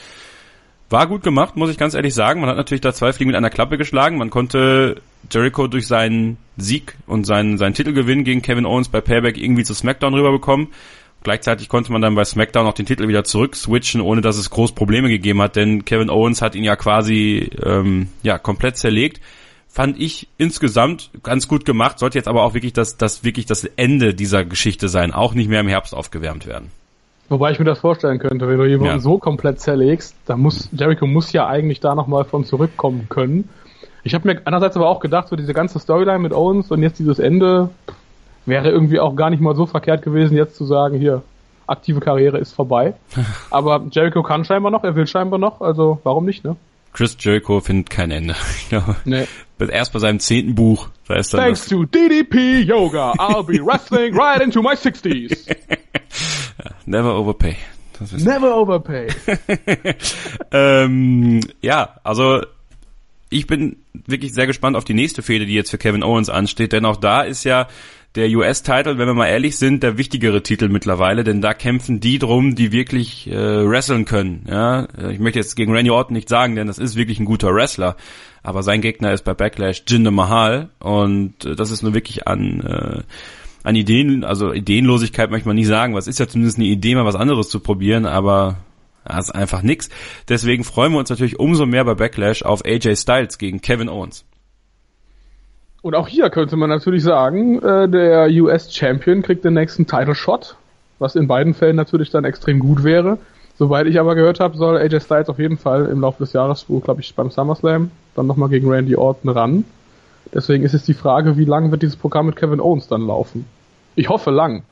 War gut gemacht, muss ich ganz ehrlich sagen. Man hat natürlich da zwei Fliegen mit einer Klappe geschlagen. Man konnte Jericho durch seinen Sieg und seinen, seinen Titelgewinn gegen Kevin Owens bei Payback irgendwie zu SmackDown rüberbekommen. Gleichzeitig konnte man dann bei SmackDown auch den Titel wieder zurück switchen, ohne dass es groß Probleme gegeben hat, denn Kevin Owens hat ihn ja quasi ähm, ja komplett zerlegt. Fand ich insgesamt ganz gut gemacht, sollte jetzt aber auch wirklich das, das wirklich das Ende dieser Geschichte sein, auch nicht mehr im Herbst aufgewärmt werden. Wobei ich mir das vorstellen könnte, wenn du jemanden ja. so komplett zerlegst, dann muss Jericho muss ja eigentlich da nochmal von zurückkommen können. Ich habe mir einerseits aber auch gedacht, so diese ganze Storyline mit Owens und jetzt dieses Ende wäre irgendwie auch gar nicht mal so verkehrt gewesen, jetzt zu sagen, hier, aktive Karriere ist vorbei. [LAUGHS] aber Jericho kann scheinbar noch, er will scheinbar noch, also warum nicht, ne? Chris Jericho findet kein Ende. [LAUGHS] Glaube, nee. erst bei seinem zehnten Buch. Da ist dann Thanks to DDP Yoga, I'll be [LAUGHS] wrestling right into my 60s. Never overpay. Never overpay. [LAUGHS] ähm, ja, also ich bin wirklich sehr gespannt auf die nächste Fehde, die jetzt für Kevin Owens ansteht, denn auch da ist ja der US-Title, wenn wir mal ehrlich sind, der wichtigere Titel mittlerweile, denn da kämpfen die drum, die wirklich äh, wresteln können. Ja, ich möchte jetzt gegen Randy Orton nicht sagen, denn das ist wirklich ein guter Wrestler, aber sein Gegner ist bei Backlash Jinder Mahal und äh, das ist nur wirklich an äh, an Ideen, also Ideenlosigkeit möchte man nicht sagen, was ist ja zumindest eine Idee, mal was anderes zu probieren, aber ja, ist einfach nix. Deswegen freuen wir uns natürlich umso mehr bei Backlash auf AJ Styles gegen Kevin Owens. Und auch hier könnte man natürlich sagen, äh, der US Champion kriegt den nächsten Title Shot, was in beiden Fällen natürlich dann extrem gut wäre. Soweit ich aber gehört habe, soll AJ Styles auf jeden Fall im Laufe des Jahres, wo glaube ich beim SummerSlam, dann nochmal gegen Randy Orton ran. Deswegen ist es die Frage, wie lang wird dieses Programm mit Kevin Owens dann laufen? Ich hoffe lang.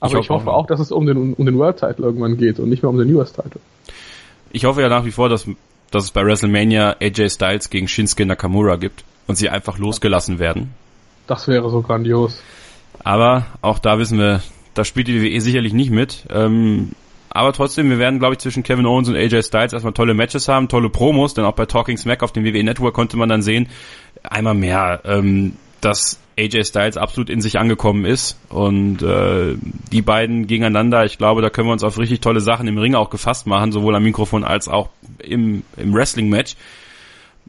Aber ich hoffe, ich hoffe auch, dass es um den, um den World Title irgendwann geht und nicht mehr um den US Title. Ich hoffe ja nach wie vor, dass, dass es bei WrestleMania AJ Styles gegen Shinsuke Nakamura gibt und sie einfach losgelassen werden. Das wäre so grandios. Aber auch da wissen wir, da spielt die WWE sicherlich nicht mit. Ähm, aber trotzdem, wir werden, glaube ich, zwischen Kevin Owens und AJ Styles erstmal tolle Matches haben, tolle Promos, denn auch bei Talking Smack auf dem WWE Network konnte man dann sehen, einmal mehr, ähm, dass AJ Styles absolut in sich angekommen ist und äh, die beiden gegeneinander, ich glaube, da können wir uns auf richtig tolle Sachen im Ring auch gefasst machen, sowohl am Mikrofon als auch im, im Wrestling-Match.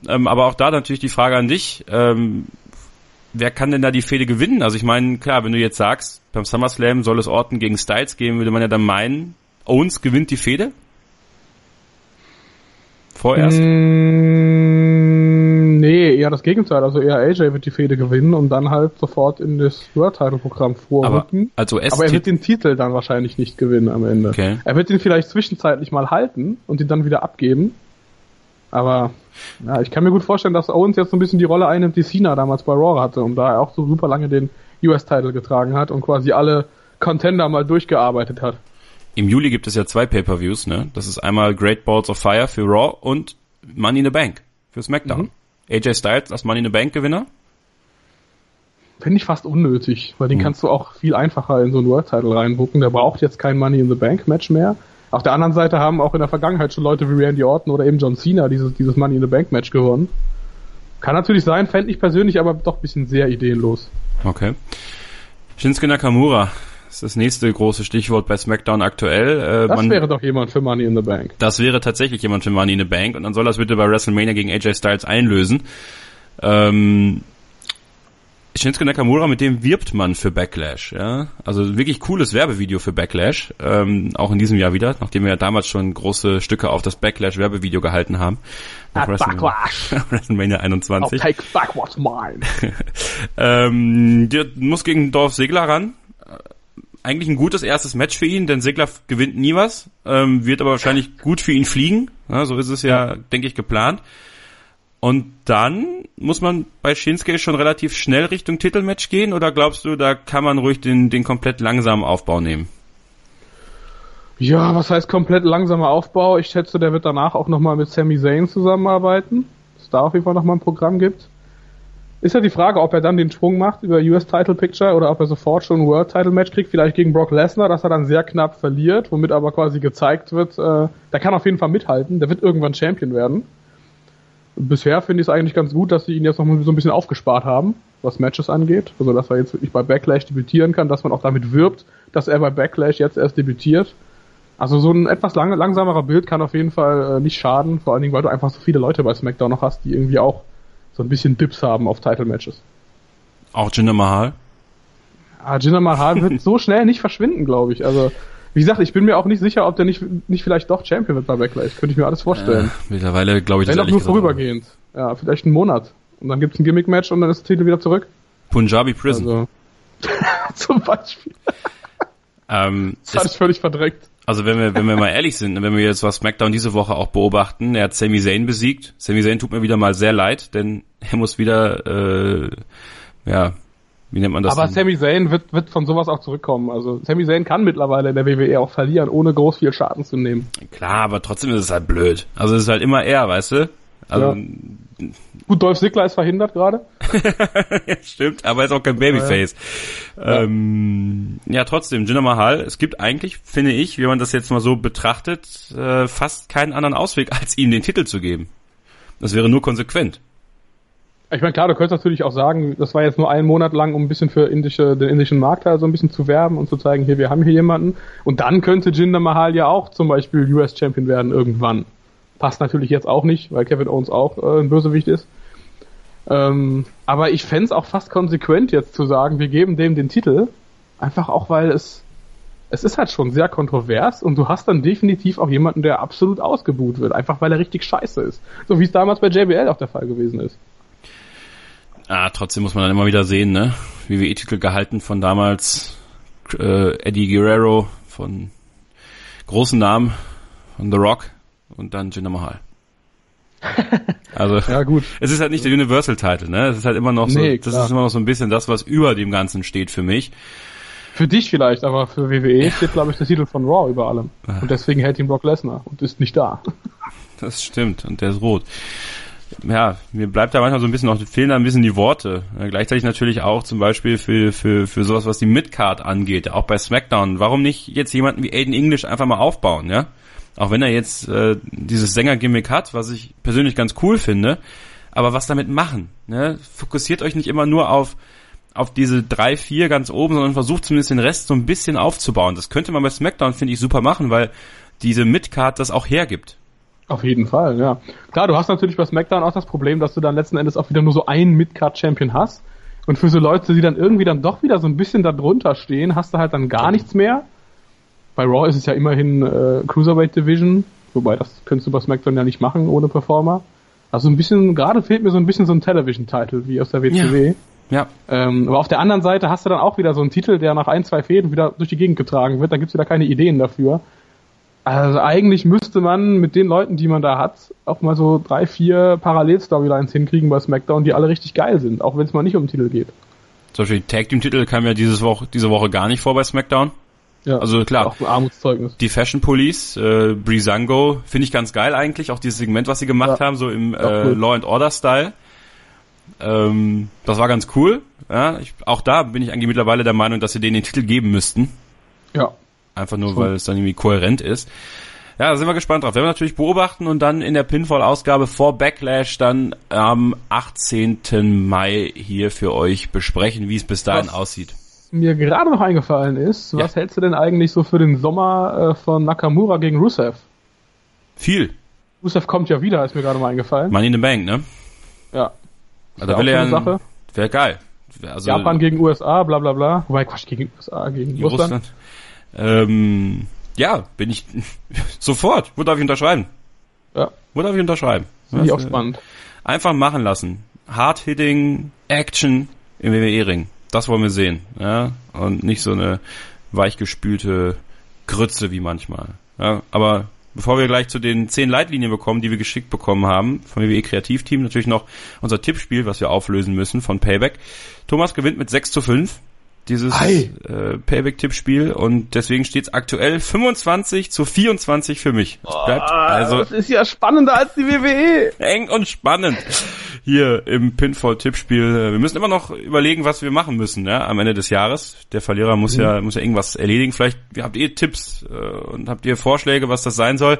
Ähm, aber auch da natürlich die Frage an dich, ähm, wer kann denn da die Fehde gewinnen? Also ich meine, klar, wenn du jetzt sagst, beim SummerSlam soll es Orton gegen Styles geben, würde man ja dann meinen, Owens gewinnt die Fehde? Vorerst? Mm, eher das Gegenteil. Also eher AJ wird die Fehde gewinnen und dann halt sofort in das World Title Programm vorrücken. Aber, also aber er wird den Titel dann wahrscheinlich nicht gewinnen am Ende. Okay. Er wird ihn vielleicht zwischenzeitlich mal halten und ihn dann wieder abgeben. Aber ja, ich kann mir gut vorstellen, dass Owens jetzt so ein bisschen die Rolle einnimmt, die Cena damals bei Raw hatte und da er auch so super lange den US-Title getragen hat und quasi alle Contender mal durchgearbeitet hat. Im Juli gibt es ja zwei Pay-Per-Views, ne? Das ist einmal Great Balls of Fire für Raw und Money in the Bank für SmackDown. Mhm. AJ Styles als Money in the Bank Gewinner? Finde ich fast unnötig, weil den mhm. kannst du auch viel einfacher in so einen World Title reinbucken. Der braucht jetzt kein Money in the Bank Match mehr. Auf der anderen Seite haben auch in der Vergangenheit schon Leute wie Randy Orton oder eben John Cena dieses, dieses Money in the Bank Match gewonnen. Kann natürlich sein, fände ich persönlich aber doch ein bisschen sehr ideenlos. Okay. Shinsuke Nakamura ist das nächste große Stichwort bei SmackDown aktuell. Äh, das man, wäre doch jemand für Money in the Bank. Das wäre tatsächlich jemand für Money in the Bank und dann soll das bitte bei WrestleMania gegen AJ Styles einlösen. Ähm, Shinsuke Nakamura, mit dem wirbt man für Backlash, ja. Also wirklich cooles Werbevideo für Backlash, ähm, auch in diesem Jahr wieder, nachdem wir ja damals schon große Stücke auf das Backlash-Werbevideo gehalten haben. At Backlash. [LAUGHS] WrestleMania 21. I'll take back what's mine. [LAUGHS] ähm, der muss gegen Dorf Segler ran. Eigentlich ein gutes erstes Match für ihn, denn Segler gewinnt nie was, ähm, wird aber wahrscheinlich gut für ihn fliegen. Ja, so ist es ja, denke ich, geplant. Und dann muss man bei Shinsuke schon relativ schnell Richtung Titelmatch gehen oder glaubst du, da kann man ruhig den, den komplett langsamen Aufbau nehmen? Ja, was heißt komplett langsamer Aufbau? Ich schätze, der wird danach auch nochmal mit Sami Zayn zusammenarbeiten. Dass da auf jeden Fall nochmal ein Programm gibt. Ist ja die Frage, ob er dann den Sprung macht über US Title Picture oder ob er sofort schon ein World Title Match kriegt, vielleicht gegen Brock Lesnar, dass er dann sehr knapp verliert, womit aber quasi gezeigt wird, äh, der kann auf jeden Fall mithalten, der wird irgendwann Champion werden bisher finde ich es eigentlich ganz gut, dass sie ihn jetzt noch so ein bisschen aufgespart haben. was Matches angeht. Also dass er jetzt wirklich bei Backlash debütieren kann, dass man auch damit wirbt, dass er bei Backlash jetzt erst debütiert. Also so ein etwas lang langsamerer Bild kann auf jeden Fall äh, nicht schaden, vor allen Dingen, weil du einfach so viele Leute bei SmackDown noch hast, die irgendwie auch so ein bisschen Dips haben auf Title-Matches. Auch Jinder Mahal? Ah, Jinder Mahal wird [LAUGHS] so schnell nicht verschwinden, glaube ich. Also wie gesagt, ich bin mir auch nicht sicher, ob der nicht, nicht vielleicht doch Champion wird bei Backlash. Könnte ich mir alles vorstellen. Äh, mittlerweile glaube ich Wenn auch nur vorübergehend. Ja, vielleicht einen Monat. Und dann gibt's ein Gimmick-Match und dann ist der Titel wieder zurück. Punjabi Prison. Also, [LAUGHS] zum Beispiel. Ähm, Das hatte ich völlig verdreckt. Also wenn wir, wenn wir mal ehrlich sind, wenn wir jetzt was SmackDown diese Woche auch beobachten, er hat Sami Zayn besiegt. Sami Zayn tut mir wieder mal sehr leid, denn er muss wieder, äh, ja, wie nennt man das? Aber denn? Sami Zayn wird, wird von sowas auch zurückkommen. Also Sami Zayn kann mittlerweile in der WWE auch verlieren, ohne groß viel Schaden zu nehmen. Klar, aber trotzdem ist es halt blöd. Also es ist halt immer er, weißt du? Also, Gut, Dolph Ziggler ist verhindert gerade. [LAUGHS] ja. stimmt, aber er ist auch kein Babyface. Ja, ähm, ja trotzdem, Jinder Mahal, es gibt eigentlich, finde ich, wie man das jetzt mal so betrachtet, äh, fast keinen anderen Ausweg, als ihm den Titel zu geben. Das wäre nur konsequent. Ich meine, klar, du könntest natürlich auch sagen, das war jetzt nur einen Monat lang, um ein bisschen für indische, den indischen Markt halt so ein bisschen zu werben und zu zeigen, hier, wir haben hier jemanden. Und dann könnte Jinder Mahal ja auch zum Beispiel US Champion werden irgendwann. Passt natürlich jetzt auch nicht, weil Kevin Owens auch äh, ein Bösewicht ist. Ähm, aber ich fände es auch fast konsequent jetzt zu sagen, wir geben dem den Titel. Einfach auch, weil es, es ist halt schon sehr kontrovers und du hast dann definitiv auch jemanden, der absolut ausgebuht wird. Einfach weil er richtig scheiße ist. So wie es damals bei JBL auch der Fall gewesen ist. Ah, trotzdem muss man dann immer wieder sehen, ne? WWE-Titel gehalten von damals äh, Eddie Guerrero, von großen Namen, von The Rock und dann Jinder Mahal. [LAUGHS] Also ja, gut. es ist halt nicht der Universal Title, ne? Es ist halt immer noch so, Nee, das ist immer noch so ein bisschen das, was über dem Ganzen steht für mich. Für dich vielleicht, aber für WWE steht, glaube ich, der Titel von Raw über allem. Und deswegen hält ihn Brock Lesnar und ist nicht da. [LAUGHS] Das stimmt und der ist rot. Ja, mir bleibt da manchmal so ein bisschen noch fehlen da ein bisschen die Worte. Ja, gleichzeitig natürlich auch zum Beispiel für für für sowas, was die Midcard angeht, auch bei SmackDown. Warum nicht jetzt jemanden wie Aiden English einfach mal aufbauen, ja? Auch wenn er jetzt äh, dieses Sänger-Gimmick hat, was ich persönlich ganz cool finde, aber was damit machen? Ne? Fokussiert euch nicht immer nur auf auf diese drei, vier ganz oben, sondern versucht zumindest den Rest so ein bisschen aufzubauen. Das könnte man bei SmackDown, finde ich, super machen, weil diese Midcard das auch hergibt. Auf jeden Fall, ja. Klar, du hast natürlich bei SmackDown auch das Problem, dass du dann letzten Endes auch wieder nur so einen Midcard-Champion hast. Und für so Leute, die dann irgendwie dann doch wieder so ein bisschen da drunter stehen, hast du halt dann gar nichts mehr. Bei Raw ist es ja immerhin äh, Cruiserweight Division, wobei das könntest du bei SmackDown ja nicht machen ohne Performer. Also ein bisschen, gerade fehlt mir so ein bisschen so ein Television-Title wie aus der WCW. Ja, Ähm, aber auf der anderen Seite hast du dann auch wieder so einen Titel, der nach ein, zwei Fäden wieder durch die Gegend getragen wird. Dann gibt's wieder keine Ideen dafür. Also eigentlich müsste man mit den Leuten, die man da hat, auch mal so drei, vier Parallel-Storylines hinkriegen bei SmackDown, die alle richtig geil sind, auch wenn es mal nicht um den Titel geht. Zum Beispiel Tag Team Titel kam ja dieses Woche, diese Woche gar nicht vor bei SmackDown. Ja, Also klar. Auch ein Armutszeugnis. Die Fashion Police, äh, Breezango, finde ich ganz geil eigentlich, auch dieses Segment, was sie gemacht Ja. haben, so im äh, cool. Law and Order Style. Ähm, das war ganz cool. Ja, ich, auch da bin ich eigentlich mittlerweile der Meinung, dass sie denen den Titel geben müssten. Ja. Einfach nur, So. weil es dann irgendwie kohärent ist. Ja, da sind wir gespannt drauf. Werden wir natürlich beobachten und dann in der Pinfall-Ausgabe vor Backlash dann am 18. Mai hier für euch besprechen, wie es bis dahin Was? aussieht. Mir gerade noch eingefallen ist, was hältst du denn eigentlich so für den Sommer äh, von Nakamura gegen Rusev? Viel. Rusev kommt ja wieder, ist mir gerade mal eingefallen. Money in the Bank, ne? Ja. Also da will er eine Sache. Wäre geil. Also, Japan gegen USA, bla bla bla. Wobei, Quatsch, gegen USA, gegen Russland. Russland. Ähm, ja, bin ich [LAUGHS] sofort. Wo darf ich unterschreiben? Ja, Wo darf ich unterschreiben? finde ich auch spannend. Einfach machen lassen. Hard-Hitting, Action im WWE-Ring. Das wollen wir sehen. Ja? Und nicht so eine weichgespülte Grütze wie manchmal. Ja? Aber bevor wir gleich zu den zehn Leitlinien bekommen, die wir geschickt bekommen haben, vom WWE Kreativteam, natürlich noch unser Tippspiel, was wir auflösen müssen von Payback. Thomas gewinnt mit 6 zu 5 dieses äh, Payback-Tippspiel und deswegen steht es aktuell 25 zu 24 für mich. Es bleibt also das ist ja spannender als die WWE. eng und spannend hier im Pinfall-Tippspiel. Wir müssen immer noch überlegen, was wir machen müssen ja, am Ende des Jahres. Der Verlierer muss ja muss ja irgendwas erledigen. Vielleicht habt ihr Tipps äh, und habt ihr Vorschläge, was das sein soll.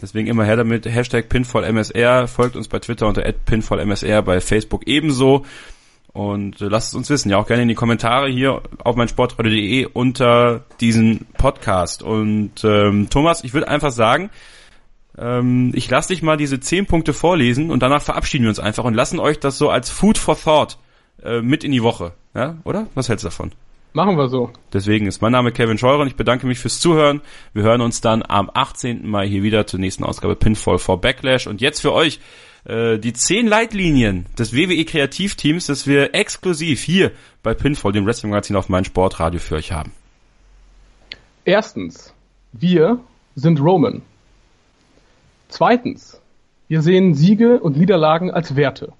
Deswegen immer her damit. Hashtag PinfallMSR. Folgt uns bei Twitter unter @pinfallmsr, bei Facebook ebenso. Und äh, lasst es uns wissen, ja auch gerne in die Kommentare hier auf meinsportradio.de unter diesen Podcast. Und ähm, Thomas, ich würde einfach sagen, ähm, ich lasse dich mal diese zehn Punkte vorlesen und danach verabschieden wir uns einfach und lassen euch das so als Food for Thought äh, mit in die Woche. Ja, oder? Was hältst du davon? Machen wir so. Deswegen ist mein Name Kevin Scheurer und ich bedanke mich fürs Zuhören. Wir hören uns dann am 18. Mai hier wieder zur nächsten Ausgabe Pinfall for Backlash. Und jetzt für euch äh, die zehn Leitlinien des WWE Kreativteams, das wir exklusiv hier bei Pinfall, dem Wrestling Magazin auf mein Sportradio für euch haben. Erstens, wir sind Roman. Zweitens, wir sehen Siege und Niederlagen als Werte,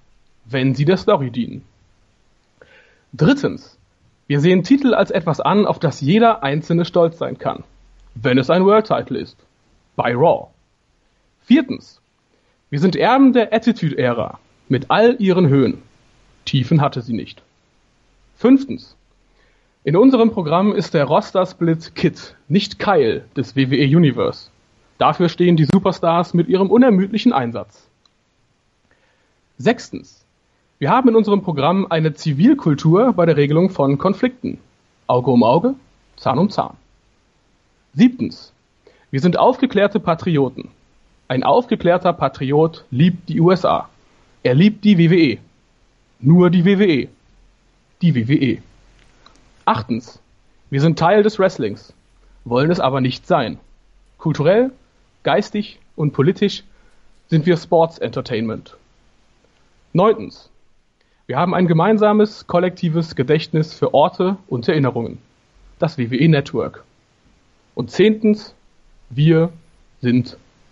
wenn sie der Story dienen. Drittens, wir sehen Titel als etwas an, auf das jeder Einzelne stolz sein kann, wenn es ein World Title ist. Bei Raw. Viertens, wir sind Erben der Attitude-Ära mit all ihren Höhen. Tiefen hatte sie nicht. Fünftens, in unserem Programm ist der Roster-Split Kit, nicht Keil des WWE Universe. Dafür stehen die Superstars mit ihrem unermüdlichen Einsatz. Sechstens, wir haben in unserem Programm eine Zivilkultur bei der Regelung von Konflikten. Auge um Auge, Zahn um Zahn. Siebtens. Wir sind aufgeklärte Patrioten. Ein aufgeklärter Patriot liebt die USA. Er liebt die WWE. Nur die WWE. Die WWE. Achtens. Wir sind Teil des Wrestlings, wollen es aber nicht sein. Kulturell, geistig und politisch sind wir Sports Entertainment. Neuntens. Wir haben ein gemeinsames, kollektives Gedächtnis für Orte und Erinnerungen. Das WWE Network. Und zehntens, wir sind